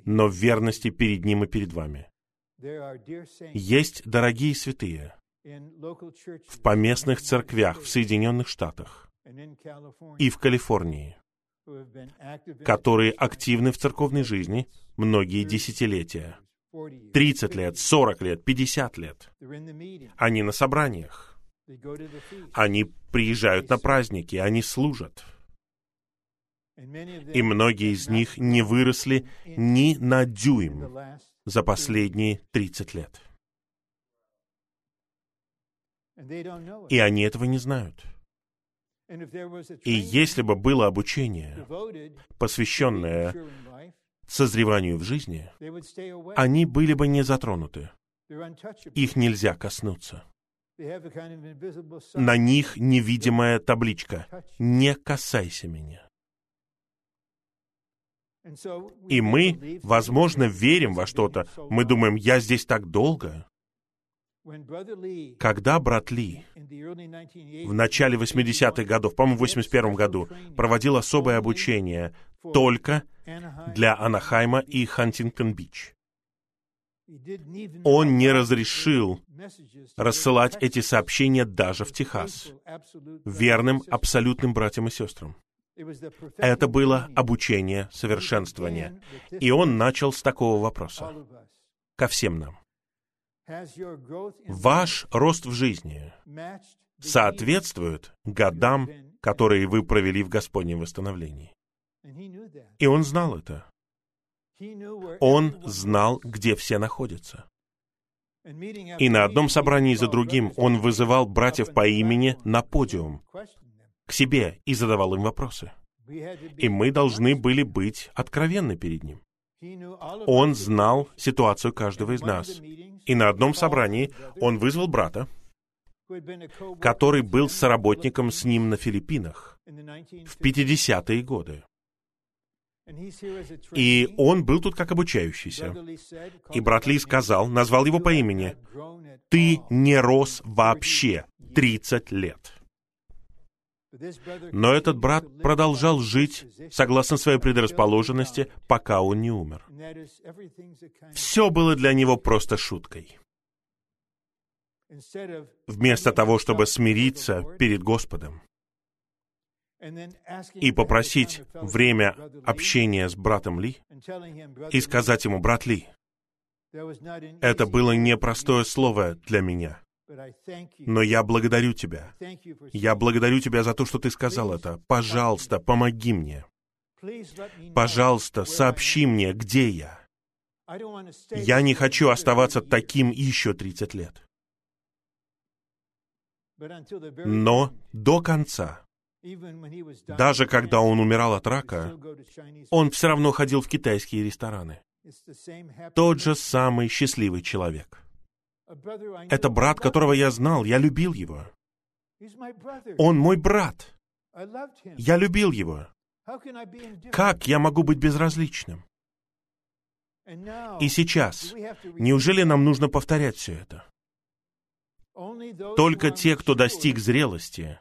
но в верности перед Ним и перед вами. Есть дорогие святые в поместных церквях в Соединенных Штатах и в Калифорнии, которые активны в церковной жизни многие десятилетия. 30 лет, 40 лет, 50 лет. Они на собраниях. Они приезжают на праздники, они служат. И многие из них не выросли ни на дюйм за последние 30 лет. И они этого не знают. И если бы было обучение, посвященное созреванию в жизни, они были бы не затронуты. Их нельзя коснуться. На них невидимая табличка «Не касайся меня». И мы, возможно, верим во что-то. Мы думаем, я здесь так долго. Когда брат Ли в начале 80-х годов, по-моему, в 81 году, проводил особое обучение только для Анахайма и Хантингтон-Бич, он не разрешил рассылать эти сообщения даже в Техас, верным абсолютным братьям и сестрам. Это было обучение совершенствования. И он начал с такого вопроса ко всем нам. Ваш рост в жизни соответствует годам, которые вы провели в Господнем восстановлении. И он знал это. Он знал, где все находятся. И на одном собрании за другим он вызывал братьев по имени на подиум к себе и задавал им вопросы. И мы должны были быть откровенны перед ним. Он знал ситуацию каждого из нас. И на одном собрании он вызвал брата, который был соработником с ним на Филиппинах в 50-е годы. И он был тут как обучающийся. И брат Ли сказал, назвал его по имени, «Ты не рос вообще 30 лет». Но этот брат продолжал жить согласно своей предрасположенности, пока он не умер. Все было для него просто шуткой. Вместо того, чтобы смириться перед Господом и попросить время общения с братом Ли и сказать ему, брат Ли, это было непростое слово для меня — но я благодарю тебя. Я благодарю тебя за то, что ты сказал это. Пожалуйста, помоги мне. Пожалуйста, сообщи мне, где я. Я не хочу оставаться таким еще 30 лет. Но до конца, даже когда он умирал от рака, он все равно ходил в китайские рестораны. Тот же самый счастливый человек. Это брат, которого я знал, я любил его. Он мой брат. Я любил его. Как я могу быть безразличным? И сейчас, неужели нам нужно повторять все это? Только те, кто достиг зрелости,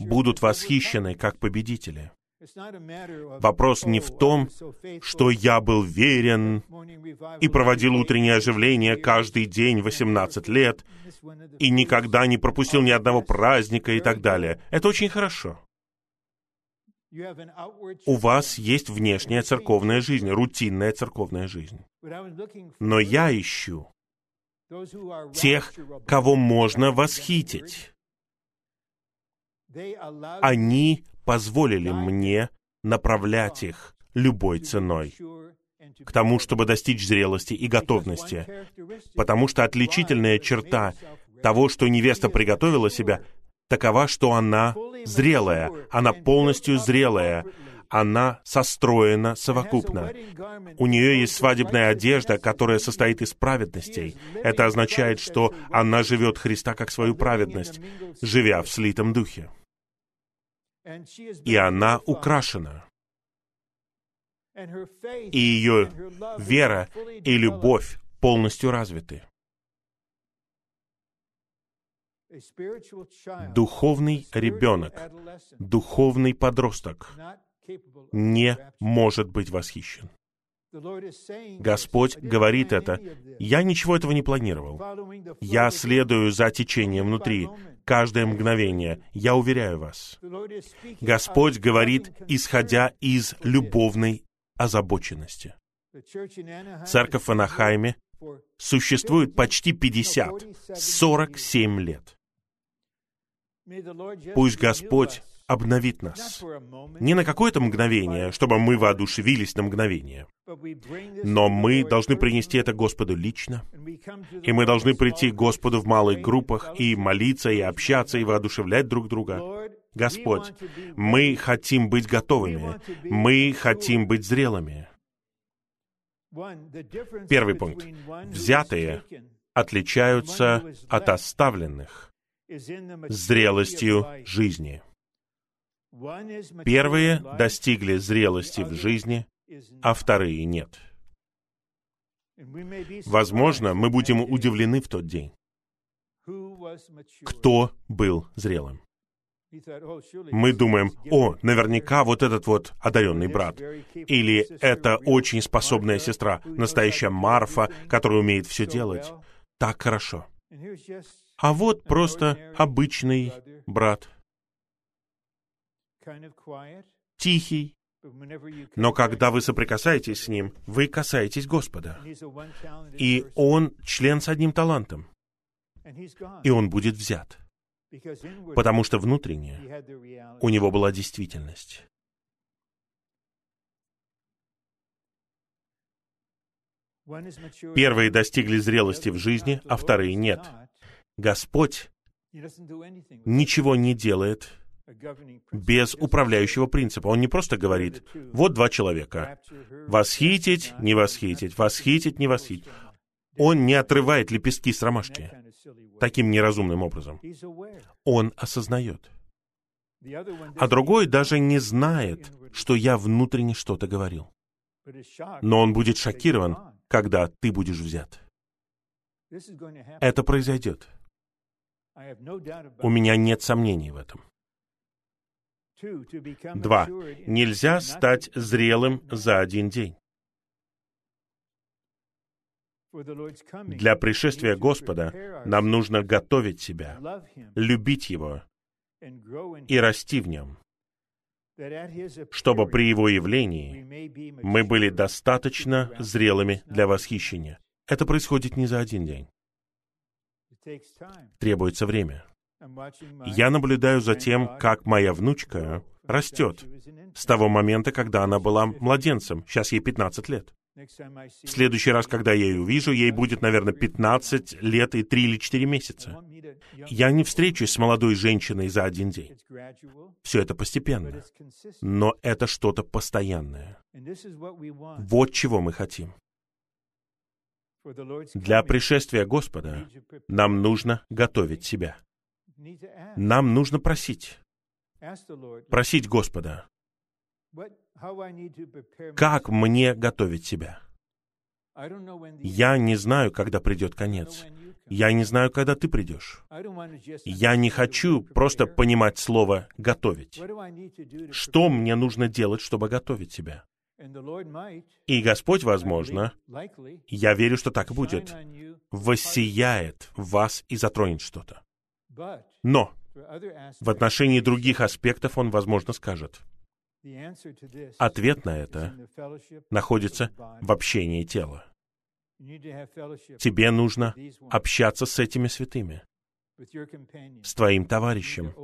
будут восхищены как победители. Вопрос не в том, что я был верен и проводил утреннее оживление каждый день 18 лет и никогда не пропустил ни одного праздника и так далее. Это очень хорошо. У вас есть внешняя церковная жизнь, рутинная церковная жизнь. Но я ищу тех, кого можно восхитить. Они позволили мне направлять их любой ценой к тому, чтобы достичь зрелости и готовности. Потому что отличительная черта того, что невеста приготовила себя, такова, что она зрелая, она полностью зрелая, она состроена совокупно. У нее есть свадебная одежда, которая состоит из праведностей. Это означает, что она живет Христа как свою праведность, живя в слитом духе. И она украшена и ее вера и любовь полностью развиты. Духовный ребенок, духовный подросток не может быть восхищен. Господь говорит это. Я ничего этого не планировал. Я следую за течением внутри. Каждое мгновение. Я уверяю вас. Господь говорит, исходя из любовной озабоченности. Церковь в Анахайме существует почти 50, 47 лет. Пусть Господь обновит нас. Не на какое-то мгновение, чтобы мы воодушевились на мгновение. Но мы должны принести это Господу лично. И мы должны прийти к Господу в малых группах и молиться, и общаться, и воодушевлять друг друга. Господь, мы хотим быть готовыми. Мы хотим быть зрелыми. Первый пункт. Взятые отличаются от оставленных зрелостью жизни. Первые достигли зрелости в жизни, а вторые нет. Возможно, мы будем удивлены в тот день. Кто был зрелым? Мы думаем, о, наверняка вот этот вот одаренный брат. Или это очень способная сестра, настоящая Марфа, которая умеет все делать. Так хорошо. А вот просто обычный брат. Тихий. Но когда вы соприкасаетесь с ним, вы касаетесь Господа. И он член с одним талантом. И он будет взят потому что внутренне у него была действительность. Первые достигли зрелости в жизни, а вторые нет. Господь ничего не делает без управляющего принципа. Он не просто говорит, вот два человека, восхитить, не восхитить, восхитить, не восхитить. Он не отрывает лепестки с ромашки таким неразумным образом. Он осознает. А другой даже не знает, что я внутренне что-то говорил. Но он будет шокирован, когда ты будешь взят. Это произойдет. У меня нет сомнений в этом. Два. Нельзя стать зрелым за один день. Для пришествия Господа нам нужно готовить себя, любить Его и расти в Нем, чтобы при Его явлении мы были достаточно зрелыми для восхищения. Это происходит не за один день. Требуется время. Я наблюдаю за тем, как моя внучка растет с того момента, когда она была младенцем. Сейчас ей 15 лет. В следующий раз, когда я ее увижу, ей будет, наверное, 15 лет и 3 или 4 месяца. Я не встречусь с молодой женщиной за один день. Все это постепенно. Но это что-то постоянное. Вот чего мы хотим. Для пришествия Господа нам нужно готовить себя. Нам нужно просить. Просить Господа, как мне готовить себя? Я не знаю, когда придет конец. Я не знаю, когда ты придешь. Я не хочу просто понимать слово «готовить». Что мне нужно делать, чтобы готовить себя? И Господь, возможно, я верю, что так и будет, воссияет вас и затронет что-то. Но в отношении других аспектов Он, возможно, скажет, Ответ на это находится в общении тела. Тебе нужно общаться с этими святыми, с твоим товарищем.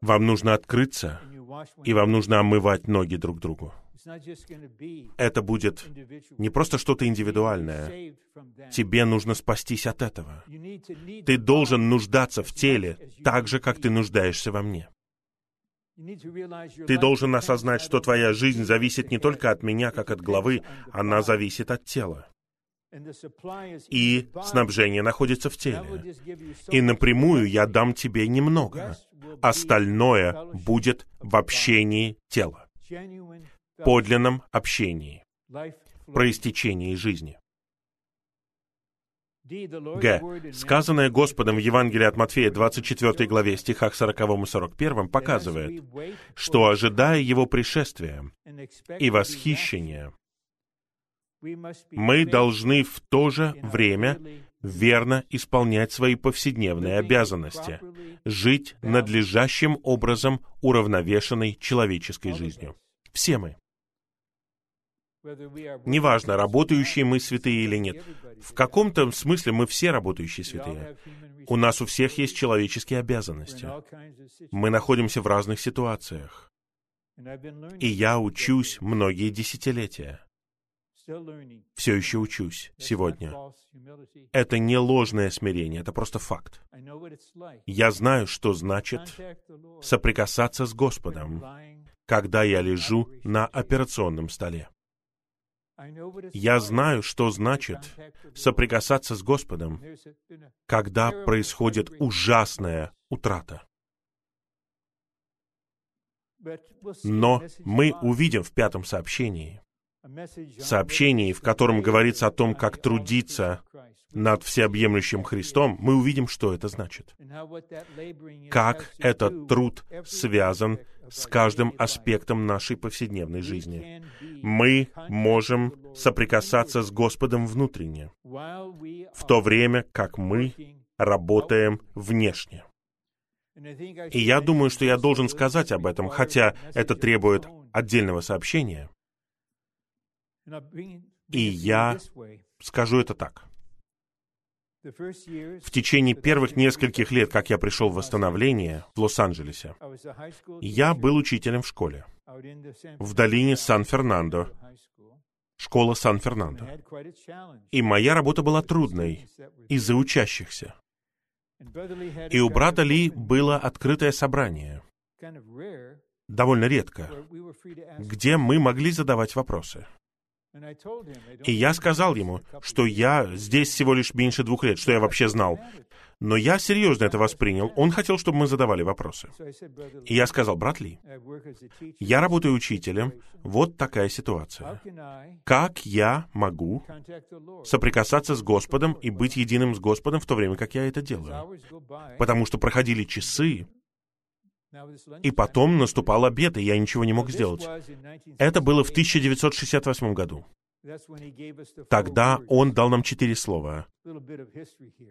Вам нужно открыться, и вам нужно омывать ноги друг другу. Это будет не просто что-то индивидуальное. Тебе нужно спастись от этого. Ты должен нуждаться в теле так же, как ты нуждаешься во мне. Ты должен осознать, что твоя жизнь зависит не только от меня, как от главы, она зависит от тела. И снабжение находится в теле. И напрямую я дам тебе немного. Остальное будет в общении тела. Подлинном общении. Проистечении жизни. Г. Сказанное Господом в Евангелии от Матфея 24 главе стихах 40 и 41 показывает, что, ожидая Его пришествия и восхищения, мы должны в то же время верно исполнять свои повседневные обязанности, жить надлежащим образом уравновешенной человеческой жизнью. Все мы. Неважно, работающие мы святые или нет. В каком-то смысле мы все работающие святые. У нас у всех есть человеческие обязанности. Мы находимся в разных ситуациях. И я учусь многие десятилетия. Все еще учусь сегодня. Это не ложное смирение, это просто факт. Я знаю, что значит соприкасаться с Господом, когда я лежу на операционном столе. Я знаю, что значит соприкасаться с Господом, когда происходит ужасная утрата. Но мы увидим в пятом сообщении, сообщении, в котором говорится о том, как трудиться над всеобъемлющим Христом, мы увидим, что это значит. Как этот труд связан с каждым аспектом нашей повседневной жизни. Мы можем соприкасаться с Господом внутренне, в то время как мы работаем внешне. И я думаю, что я должен сказать об этом, хотя это требует отдельного сообщения. И я скажу это так. В течение первых нескольких лет, как я пришел в восстановление в Лос-Анджелесе, я был учителем в школе в долине Сан-Фернандо, школа Сан-Фернандо. И моя работа была трудной из-за учащихся. И у брата Ли было открытое собрание, довольно редко, где мы могли задавать вопросы. И я сказал ему, что я здесь всего лишь меньше двух лет, что я вообще знал. Но я серьезно это воспринял. Он хотел, чтобы мы задавали вопросы. И я сказал, брат Ли, я работаю учителем, вот такая ситуация. Как я могу соприкасаться с Господом и быть единым с Господом в то время, как я это делаю? Потому что проходили часы, и потом наступал обед, и я ничего не мог сделать. Это было в 1968 году. Тогда он дал нам четыре слова.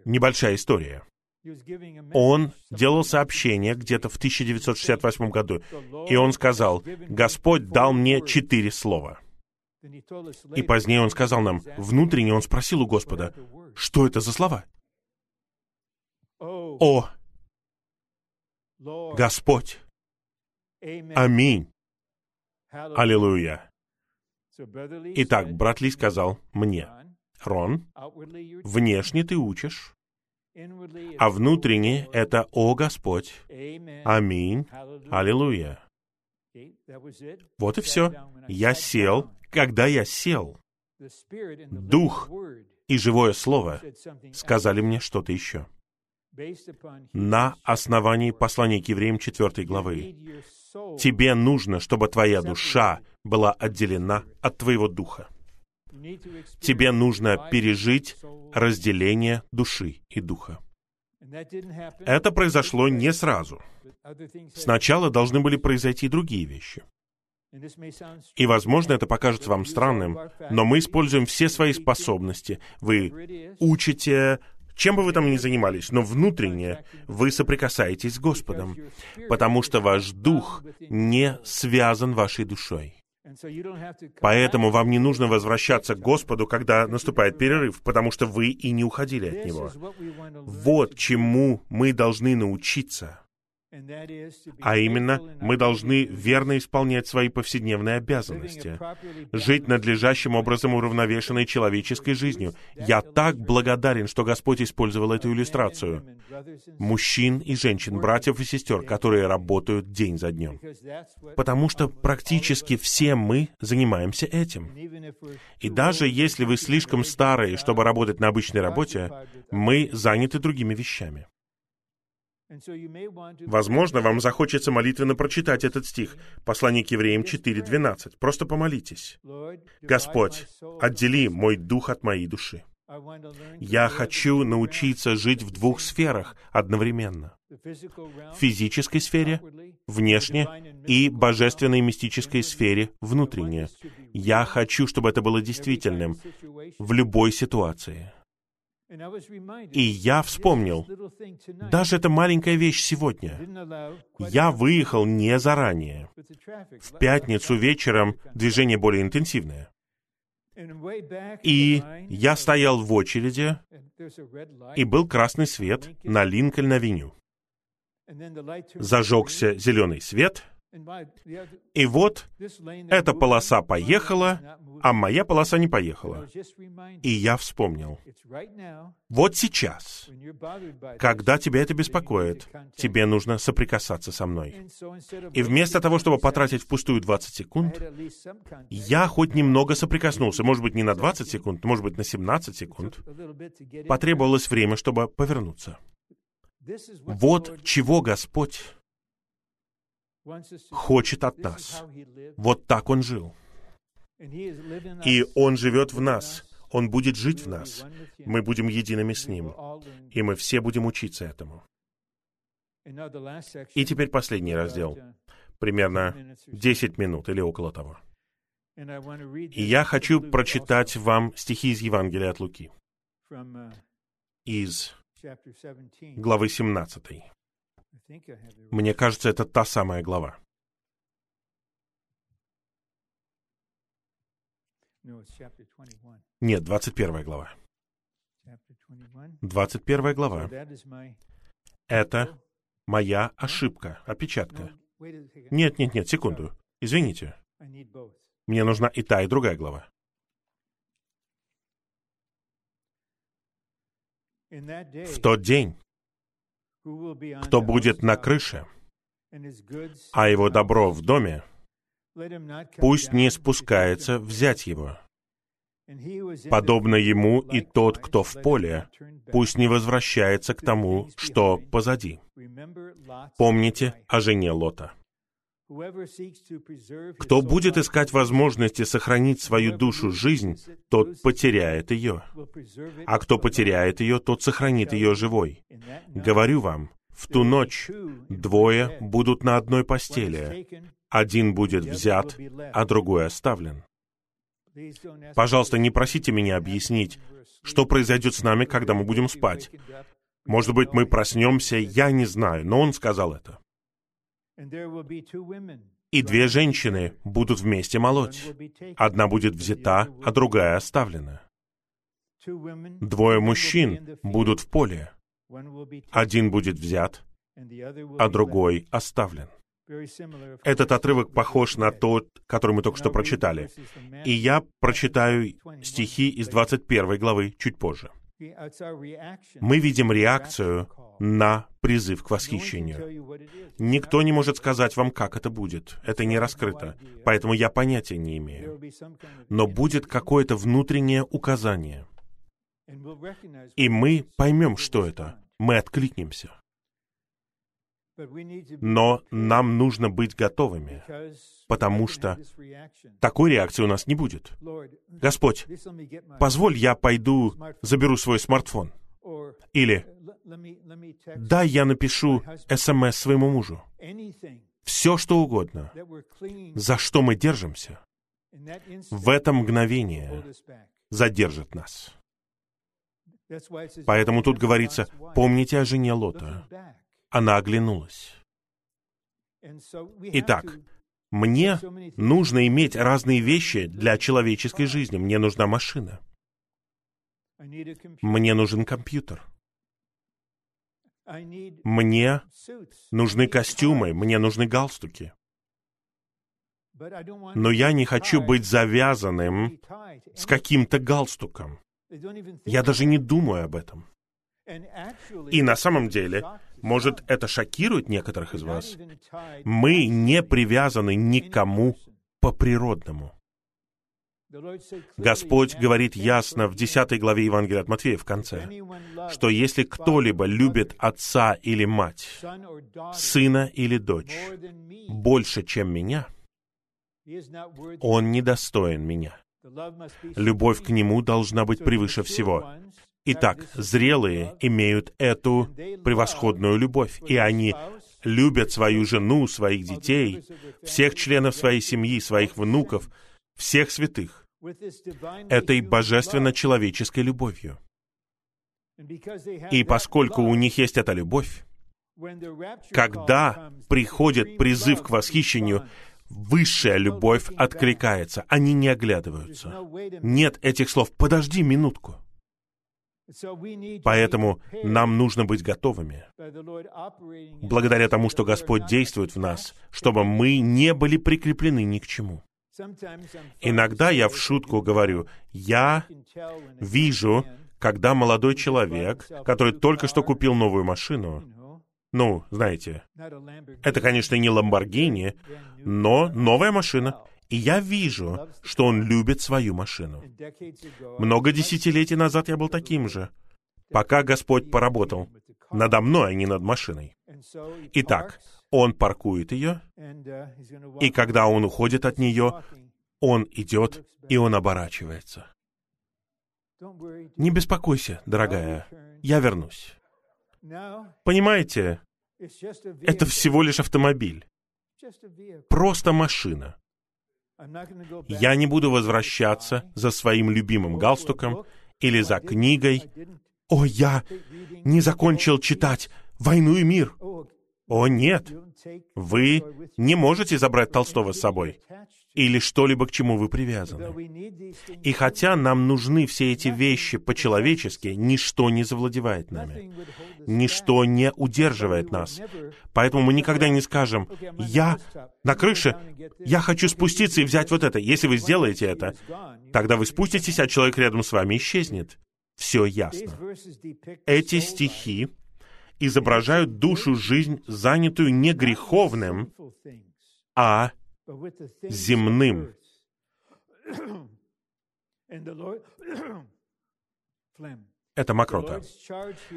Небольшая история. Он делал сообщение где-то в 1968 году, и он сказал, «Господь дал мне четыре слова». И позднее он сказал нам, внутренне он спросил у Господа, что это за слова? О, Господь. Аминь. Аллилуйя. Итак, брат Ли сказал мне, Рон, внешне ты учишь, а внутренне это «О Господь». Аминь. Аллилуйя. Вот и все. Я сел. Когда я сел, Дух и живое Слово сказали мне что-то еще на основании послания к евреям 4 главы. Тебе нужно, чтобы твоя душа была отделена от твоего духа. Тебе нужно пережить разделение души и духа. Это произошло не сразу. Сначала должны были произойти другие вещи. И, возможно, это покажется вам странным, но мы используем все свои способности. Вы учите, чем бы вы там ни занимались, но внутренне вы соприкасаетесь с Господом, потому что ваш дух не связан вашей душой. Поэтому вам не нужно возвращаться к Господу, когда наступает перерыв, потому что вы и не уходили от Него. Вот чему мы должны научиться. А именно, мы должны верно исполнять свои повседневные обязанности, жить надлежащим образом уравновешенной человеческой жизнью. Я так благодарен, что Господь использовал эту иллюстрацию. Мужчин и женщин, братьев и сестер, которые работают день за днем. Потому что практически все мы занимаемся этим. И даже если вы слишком старые, чтобы работать на обычной работе, мы заняты другими вещами. Возможно, вам захочется молитвенно прочитать этот стих, послание к евреям 4.12. Просто помолитесь. «Господь, отдели мой дух от моей души». Я хочу научиться жить в двух сферах одновременно. В физической сфере, внешне, и божественной мистической сфере, внутренне. Я хочу, чтобы это было действительным в любой ситуации. И я вспомнил, даже эта маленькая вещь сегодня. Я выехал не заранее. В пятницу вечером движение более интенсивное. И я стоял в очереди, и был красный свет на Линкольн-авеню. Зажегся зеленый свет — и вот эта полоса поехала, а моя полоса не поехала. И я вспомнил. Вот сейчас, когда тебя это беспокоит, тебе нужно соприкасаться со мной. И вместо того, чтобы потратить впустую 20 секунд, я хоть немного соприкоснулся, может быть, не на 20 секунд, может быть, на 17 секунд. Потребовалось время, чтобы повернуться. Вот чего Господь хочет от нас. Вот так Он жил. И Он живет в нас. Он будет жить в нас. Мы будем едиными с Ним. И мы все будем учиться этому. И теперь последний раздел. Примерно 10 минут или около того. И я хочу прочитать вам стихи из Евангелия от Луки. Из главы 17. Мне кажется, это та самая глава. Нет, 21 глава. 21 глава. Это моя ошибка, опечатка. Нет, нет, нет, секунду. Извините. Мне нужна и та, и другая глава. В тот день кто будет на крыше, а его добро в доме, пусть не спускается взять его. Подобно ему и тот, кто в поле, пусть не возвращается к тому, что позади. Помните о жене Лота. Кто будет искать возможности сохранить свою душу жизнь, тот потеряет ее. А кто потеряет ее, тот сохранит ее живой. Говорю вам, в ту ночь двое будут на одной постели. Один будет взят, а другой оставлен. Пожалуйста, не просите меня объяснить, что произойдет с нами, когда мы будем спать. Может быть, мы проснемся, я не знаю, но он сказал это. И две женщины будут вместе молоть. Одна будет взята, а другая оставлена. Двое мужчин будут в поле. Один будет взят, а другой оставлен. Этот отрывок похож на тот, который мы только что прочитали. И я прочитаю стихи из 21 главы чуть позже. Мы видим реакцию на призыв к восхищению. Никто не может сказать вам, как это будет. Это не раскрыто. Поэтому я понятия не имею. Но будет какое-то внутреннее указание. И мы поймем, что это. Мы откликнемся. Но нам нужно быть готовыми, потому что такой реакции у нас не будет. Господь, позволь, я пойду, заберу свой смартфон. Или дай я напишу СМС своему мужу. Все, что угодно, за что мы держимся, в это мгновение задержит нас. Поэтому тут говорится, помните о жене Лота. Она оглянулась. Итак, мне нужно иметь разные вещи для человеческой жизни. Мне нужна машина. Мне нужен компьютер. Мне нужны костюмы, мне нужны галстуки. Но я не хочу быть завязанным с каким-то галстуком. Я даже не думаю об этом. И на самом деле, может, это шокирует некоторых из вас. Мы не привязаны никому по-природному. Господь говорит ясно в 10 главе Евангелия от Матфея в конце, что если кто-либо любит отца или мать, сына или дочь больше, чем меня, он недостоин меня. Любовь к нему должна быть превыше всего. Итак, зрелые имеют эту превосходную любовь, и они любят свою жену, своих детей, всех членов своей семьи, своих внуков, всех святых, этой божественно-человеческой любовью. И поскольку у них есть эта любовь, когда приходит призыв к восхищению, высшая любовь откликается. Они не оглядываются. Нет этих слов «подожди минутку». Поэтому нам нужно быть готовыми, благодаря тому, что Господь действует в нас, чтобы мы не были прикреплены ни к чему. Иногда я в шутку говорю, я вижу, когда молодой человек, который только что купил новую машину, ну, знаете, это, конечно, не Ламборгини, но новая машина. И я вижу, что он любит свою машину. Много десятилетий назад я был таким же, пока Господь поработал надо мной, а не над машиной. Итак, он паркует ее, и когда он уходит от нее, он идет, и он оборачивается. Не беспокойся, дорогая, я вернусь. Понимаете, это всего лишь автомобиль. Просто машина. Я не буду возвращаться за своим любимым галстуком или за книгой. О, я не закончил читать «Войну и мир». О, нет, вы не можете забрать Толстого с собой или что-либо, к чему вы привязаны. И хотя нам нужны все эти вещи по-человечески, ничто не завладевает нами. Ничто не удерживает нас. Поэтому мы никогда не скажем, «Я на крыше, я хочу спуститься и взять вот это». Если вы сделаете это, тогда вы спуститесь, а человек рядом с вами исчезнет. Все ясно. Эти стихи изображают душу жизнь, занятую не греховным, а земным. Это мокрота.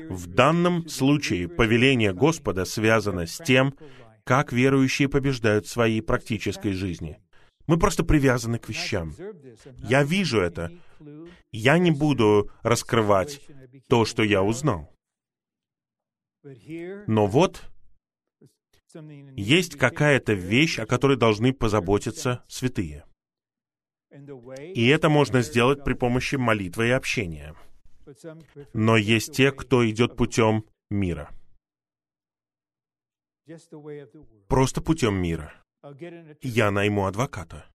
В данном случае повеление Господа связано с тем, как верующие побеждают в своей практической жизни. Мы просто привязаны к вещам. Я вижу это. Я не буду раскрывать то, что я узнал. Но вот есть какая-то вещь, о которой должны позаботиться святые. И это можно сделать при помощи молитвы и общения. Но есть те, кто идет путем мира. Просто путем мира. Я найму адвоката.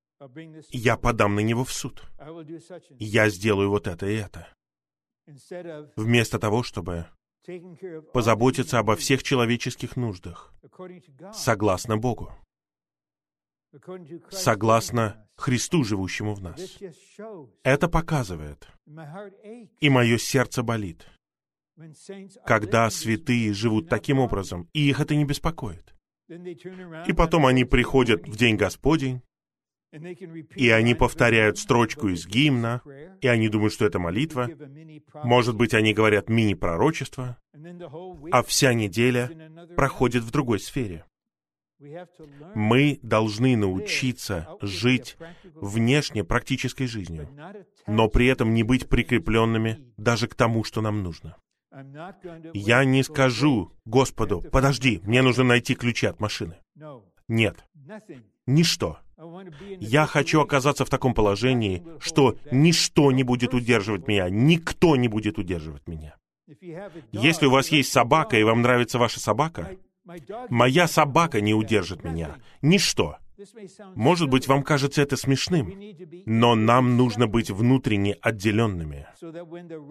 Я подам на него в суд. Я сделаю вот это и это. Вместо того, чтобы позаботиться обо всех человеческих нуждах, согласно Богу, согласно Христу, живущему в нас. Это показывает, и мое сердце болит, когда святые живут таким образом, и их это не беспокоит. И потом они приходят в День Господень, и они повторяют строчку из гимна, и они думают, что это молитва. Может быть, они говорят мини-пророчество, а вся неделя проходит в другой сфере. Мы должны научиться жить внешне практической жизнью, но при этом не быть прикрепленными даже к тому, что нам нужно. Я не скажу Господу, подожди, мне нужно найти ключи от машины. Нет, ничто. Я хочу оказаться в таком положении, что ничто не будет удерживать меня, никто не будет удерживать меня. Если у вас есть собака, и вам нравится ваша собака, моя собака не удержит меня. Ничто. Может быть, вам кажется это смешным, но нам нужно быть внутренне отделенными,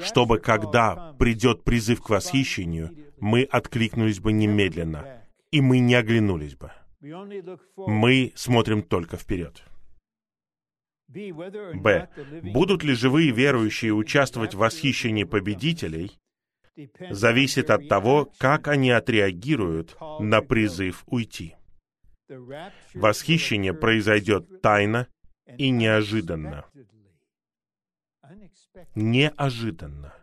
чтобы когда придет призыв к восхищению, мы откликнулись бы немедленно, и мы не оглянулись бы. Мы смотрим только вперед. Б. Будут ли живые верующие участвовать в восхищении победителей, зависит от того, как они отреагируют на призыв уйти. Восхищение произойдет тайно и неожиданно. Неожиданно.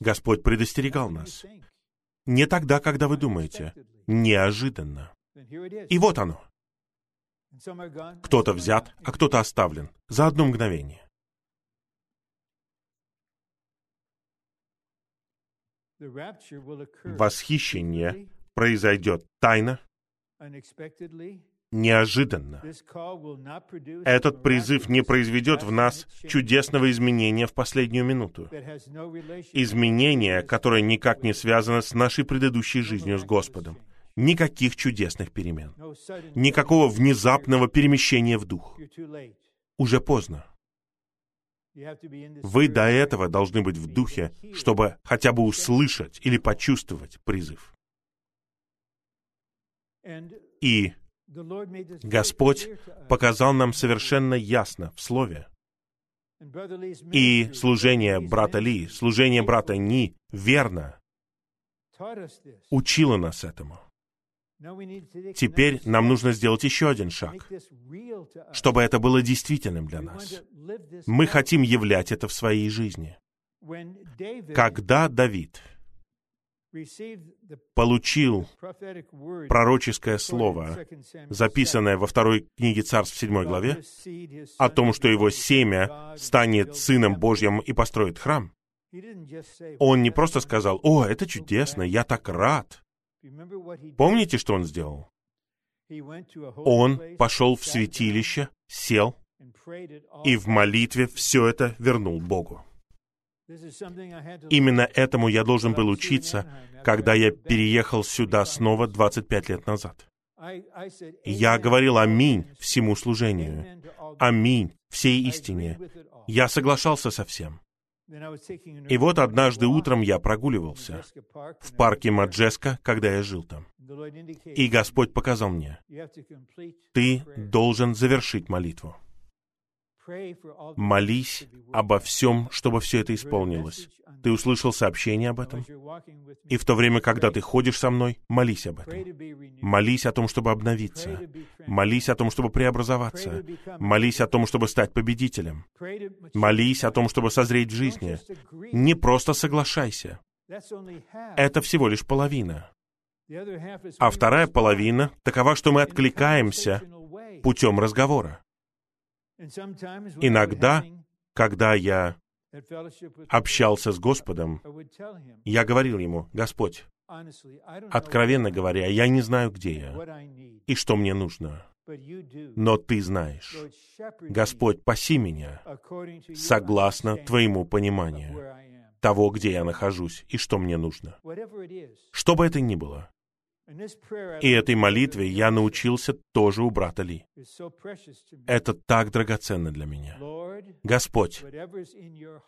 Господь предостерегал нас. Не тогда, когда вы думаете. Неожиданно. И вот оно. Кто-то взят, а кто-то оставлен. За одно мгновение. Восхищение произойдет тайно, неожиданно. Этот призыв не произведет в нас чудесного изменения в последнюю минуту. Изменения, которое никак не связано с нашей предыдущей жизнью с Господом. Никаких чудесных перемен. Никакого внезапного перемещения в дух. Уже поздно. Вы до этого должны быть в духе, чтобы хотя бы услышать или почувствовать призыв. И Господь показал нам совершенно ясно в Слове. И служение брата Ли, служение брата Ни верно учило нас этому. Теперь нам нужно сделать еще один шаг, чтобы это было действительным для нас. Мы хотим являть это в своей жизни. Когда Давид получил пророческое слово, записанное во второй книге Царств в седьмой главе, о том, что его семя станет Сыном Божьим и построит храм, он не просто сказал, «О, это чудесно, я так рад», Помните, что он сделал? Он пошел в святилище, сел и в молитве все это вернул Богу. Именно этому я должен был учиться, когда я переехал сюда снова 25 лет назад. Я говорил «Аминь» всему служению. «Аминь» всей истине. Я соглашался со всем. И вот однажды утром я прогуливался в парке Маджеска, когда я жил там. И Господь показал мне, ты должен завершить молитву. Молись обо всем, чтобы все это исполнилось. Ты услышал сообщение об этом? И в то время, когда ты ходишь со мной, молись об этом. Молись о том, чтобы обновиться. Молись о том, чтобы преобразоваться. Молись о том, чтобы стать победителем. Молись о том, чтобы созреть в жизни. Не просто соглашайся. Это всего лишь половина. А вторая половина такова, что мы откликаемся путем разговора. Иногда, когда я общался с Господом, я говорил ему, «Господь, откровенно говоря, я не знаю, где я и что мне нужно, но Ты знаешь. Господь, паси меня согласно Твоему пониманию того, где я нахожусь и что мне нужно. Что бы это ни было, и этой молитве я научился тоже у брата Ли. Это так драгоценно для меня. Господь,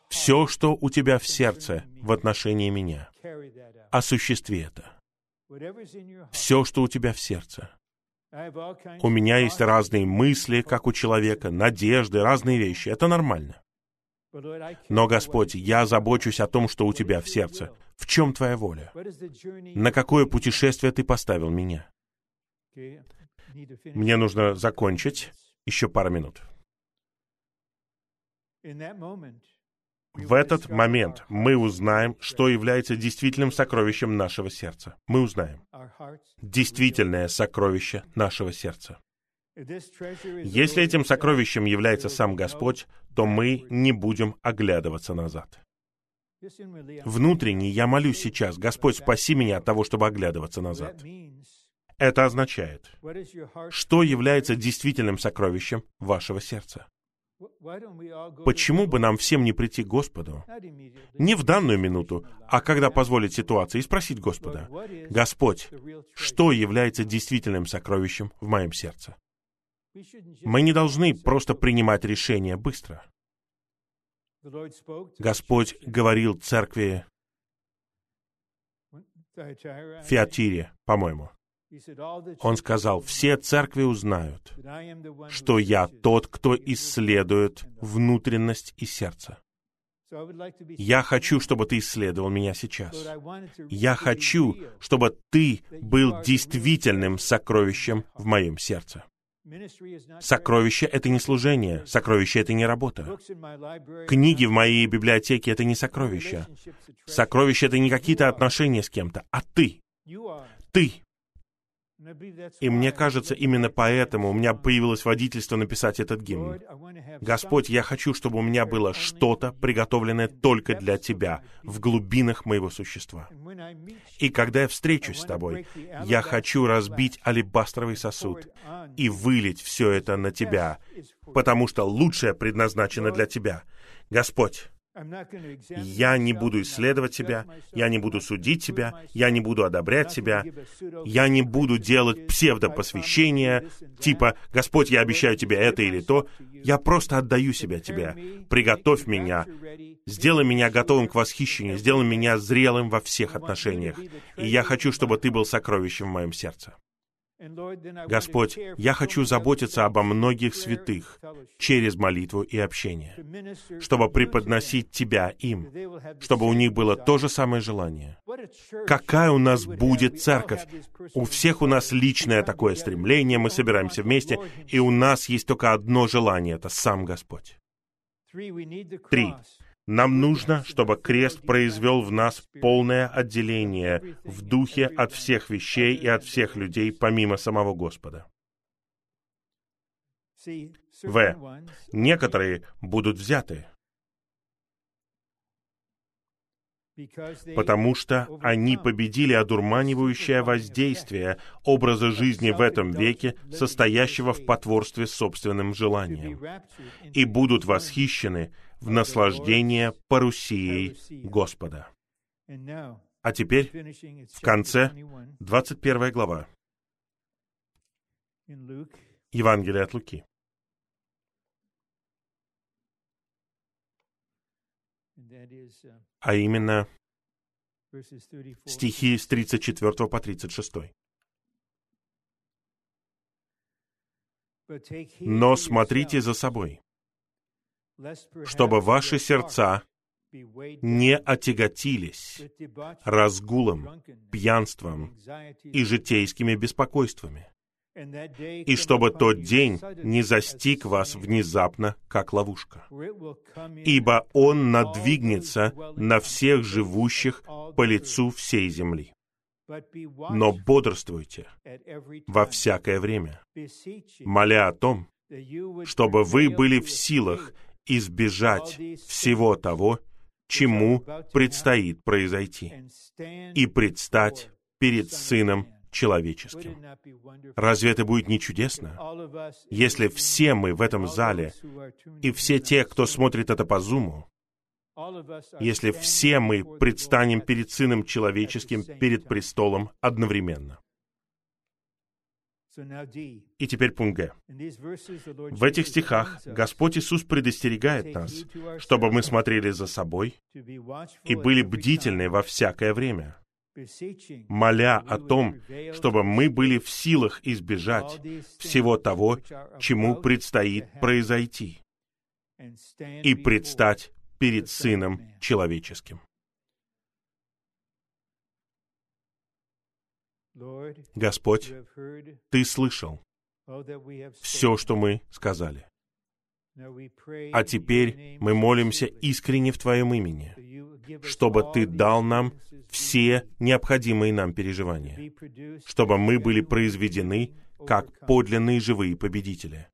все, что у Тебя в сердце в отношении меня, осуществи это. Все, что у Тебя в сердце. У меня есть разные мысли, как у человека, надежды, разные вещи. Это нормально. Но, Господь, я забочусь о том, что у Тебя в сердце. В чем Твоя воля? На какое путешествие Ты поставил меня? Мне нужно закончить. Еще пару минут. В этот момент мы узнаем, что является действительным сокровищем нашего сердца. Мы узнаем действительное сокровище нашего сердца. Если этим сокровищем является сам Господь, то мы не будем оглядываться назад. Внутренне я молюсь сейчас, Господь, спаси меня от того, чтобы оглядываться назад. Это означает, что является действительным сокровищем вашего сердца. Почему бы нам всем не прийти к Господу? Не в данную минуту, а когда позволит ситуация, и спросить Господа, «Господь, что является действительным сокровищем в моем сердце?» Мы не должны просто принимать решения быстро. Господь говорил церкви Фиатире, по-моему. Он сказал, все церкви узнают, что я тот, кто исследует внутренность и сердце. Я хочу, чтобы ты исследовал меня сейчас. Я хочу, чтобы ты был действительным сокровищем в моем сердце. Сокровище — это не служение, сокровище — это не работа. Книги в моей библиотеке — это не сокровища. Сокровище — это не какие-то отношения с кем-то, а ты. Ты и мне кажется, именно поэтому у меня появилось водительство написать этот гимн. Господь, я хочу, чтобы у меня было что-то, приготовленное только для Тебя, в глубинах моего существа. И когда я встречусь с Тобой, я хочу разбить алебастровый сосуд и вылить все это на Тебя, потому что лучшее предназначено для Тебя. Господь, я не буду исследовать себя, я не буду судить себя, я не буду одобрять себя, я не буду делать псевдопосвящения, типа «Господь, я обещаю тебе это или то». Я просто отдаю себя тебе. Приготовь меня, сделай меня готовым к восхищению, сделай меня зрелым во всех отношениях. И я хочу, чтобы ты был сокровищем в моем сердце. Господь, я хочу заботиться обо многих святых через молитву и общение, чтобы преподносить Тебя им, чтобы у них было то же самое желание. Какая у нас будет церковь? У всех у нас личное такое стремление, мы собираемся вместе, и у нас есть только одно желание — это сам Господь. Три. Нам нужно, чтобы крест произвел в нас полное отделение в духе от всех вещей и от всех людей, помимо самого Господа. В. Некоторые будут взяты, потому что они победили одурманивающее воздействие образа жизни в этом веке, состоящего в потворстве собственным желаниям, и будут восхищены в наслаждение парусией Господа. А теперь, в конце, 21 глава, Евангелие от Луки. А именно стихи с 34 по 36. Но смотрите за собой, чтобы ваши сердца не отяготились разгулом, пьянством и житейскими беспокойствами, и чтобы тот день не застиг вас внезапно, как ловушка. Ибо он надвигнется на всех живущих по лицу всей земли. Но бодрствуйте во всякое время, моля о том, чтобы вы были в силах избежать всего того, чему предстоит произойти, и предстать перед Сыном Человеческим. Разве это будет не чудесно, если все мы в этом зале и все те, кто смотрит это по Зуму, если все мы предстанем перед Сыном Человеческим, перед престолом одновременно? И теперь пункт Г. В этих стихах Господь Иисус предостерегает нас, чтобы мы смотрели за собой и были бдительны во всякое время, моля о том, чтобы мы были в силах избежать всего того, чему предстоит произойти, и предстать перед Сыном Человеческим. Господь, Ты слышал все, что мы сказали. А теперь мы молимся искренне в Твоем имени, чтобы Ты дал нам все необходимые нам переживания, чтобы мы были произведены как подлинные живые победители,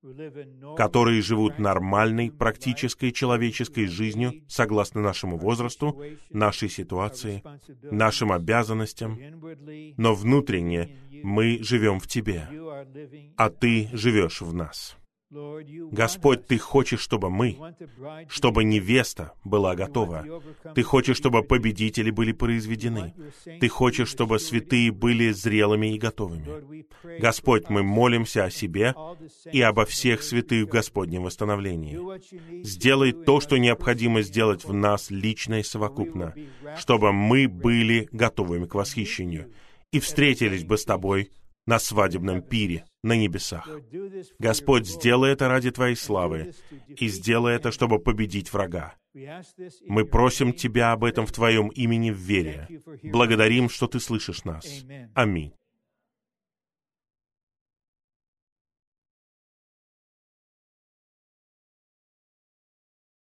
которые живут нормальной, практической человеческой жизнью согласно нашему возрасту, нашей ситуации, нашим обязанностям, но внутренне Мы живем в Тебе, а Ты живешь в нас. Господь, Ты хочешь, чтобы мы, чтобы невеста была готова. Ты хочешь, чтобы победители были произведены. Ты хочешь, чтобы святые были зрелыми и готовыми. Господь, мы молимся о себе и обо всех святых в Господнем восстановлении. Сделай то, что необходимо сделать в нас лично и совокупно, чтобы мы были готовыми к восхищению и встретились бы с Тобой на свадебном пире на небесах. Господь, сделай это ради Твоей славы, и сделай это, чтобы победить врага. Мы просим Тебя об этом в Твоем имени в вере. Благодарим, что Ты слышишь нас. Аминь.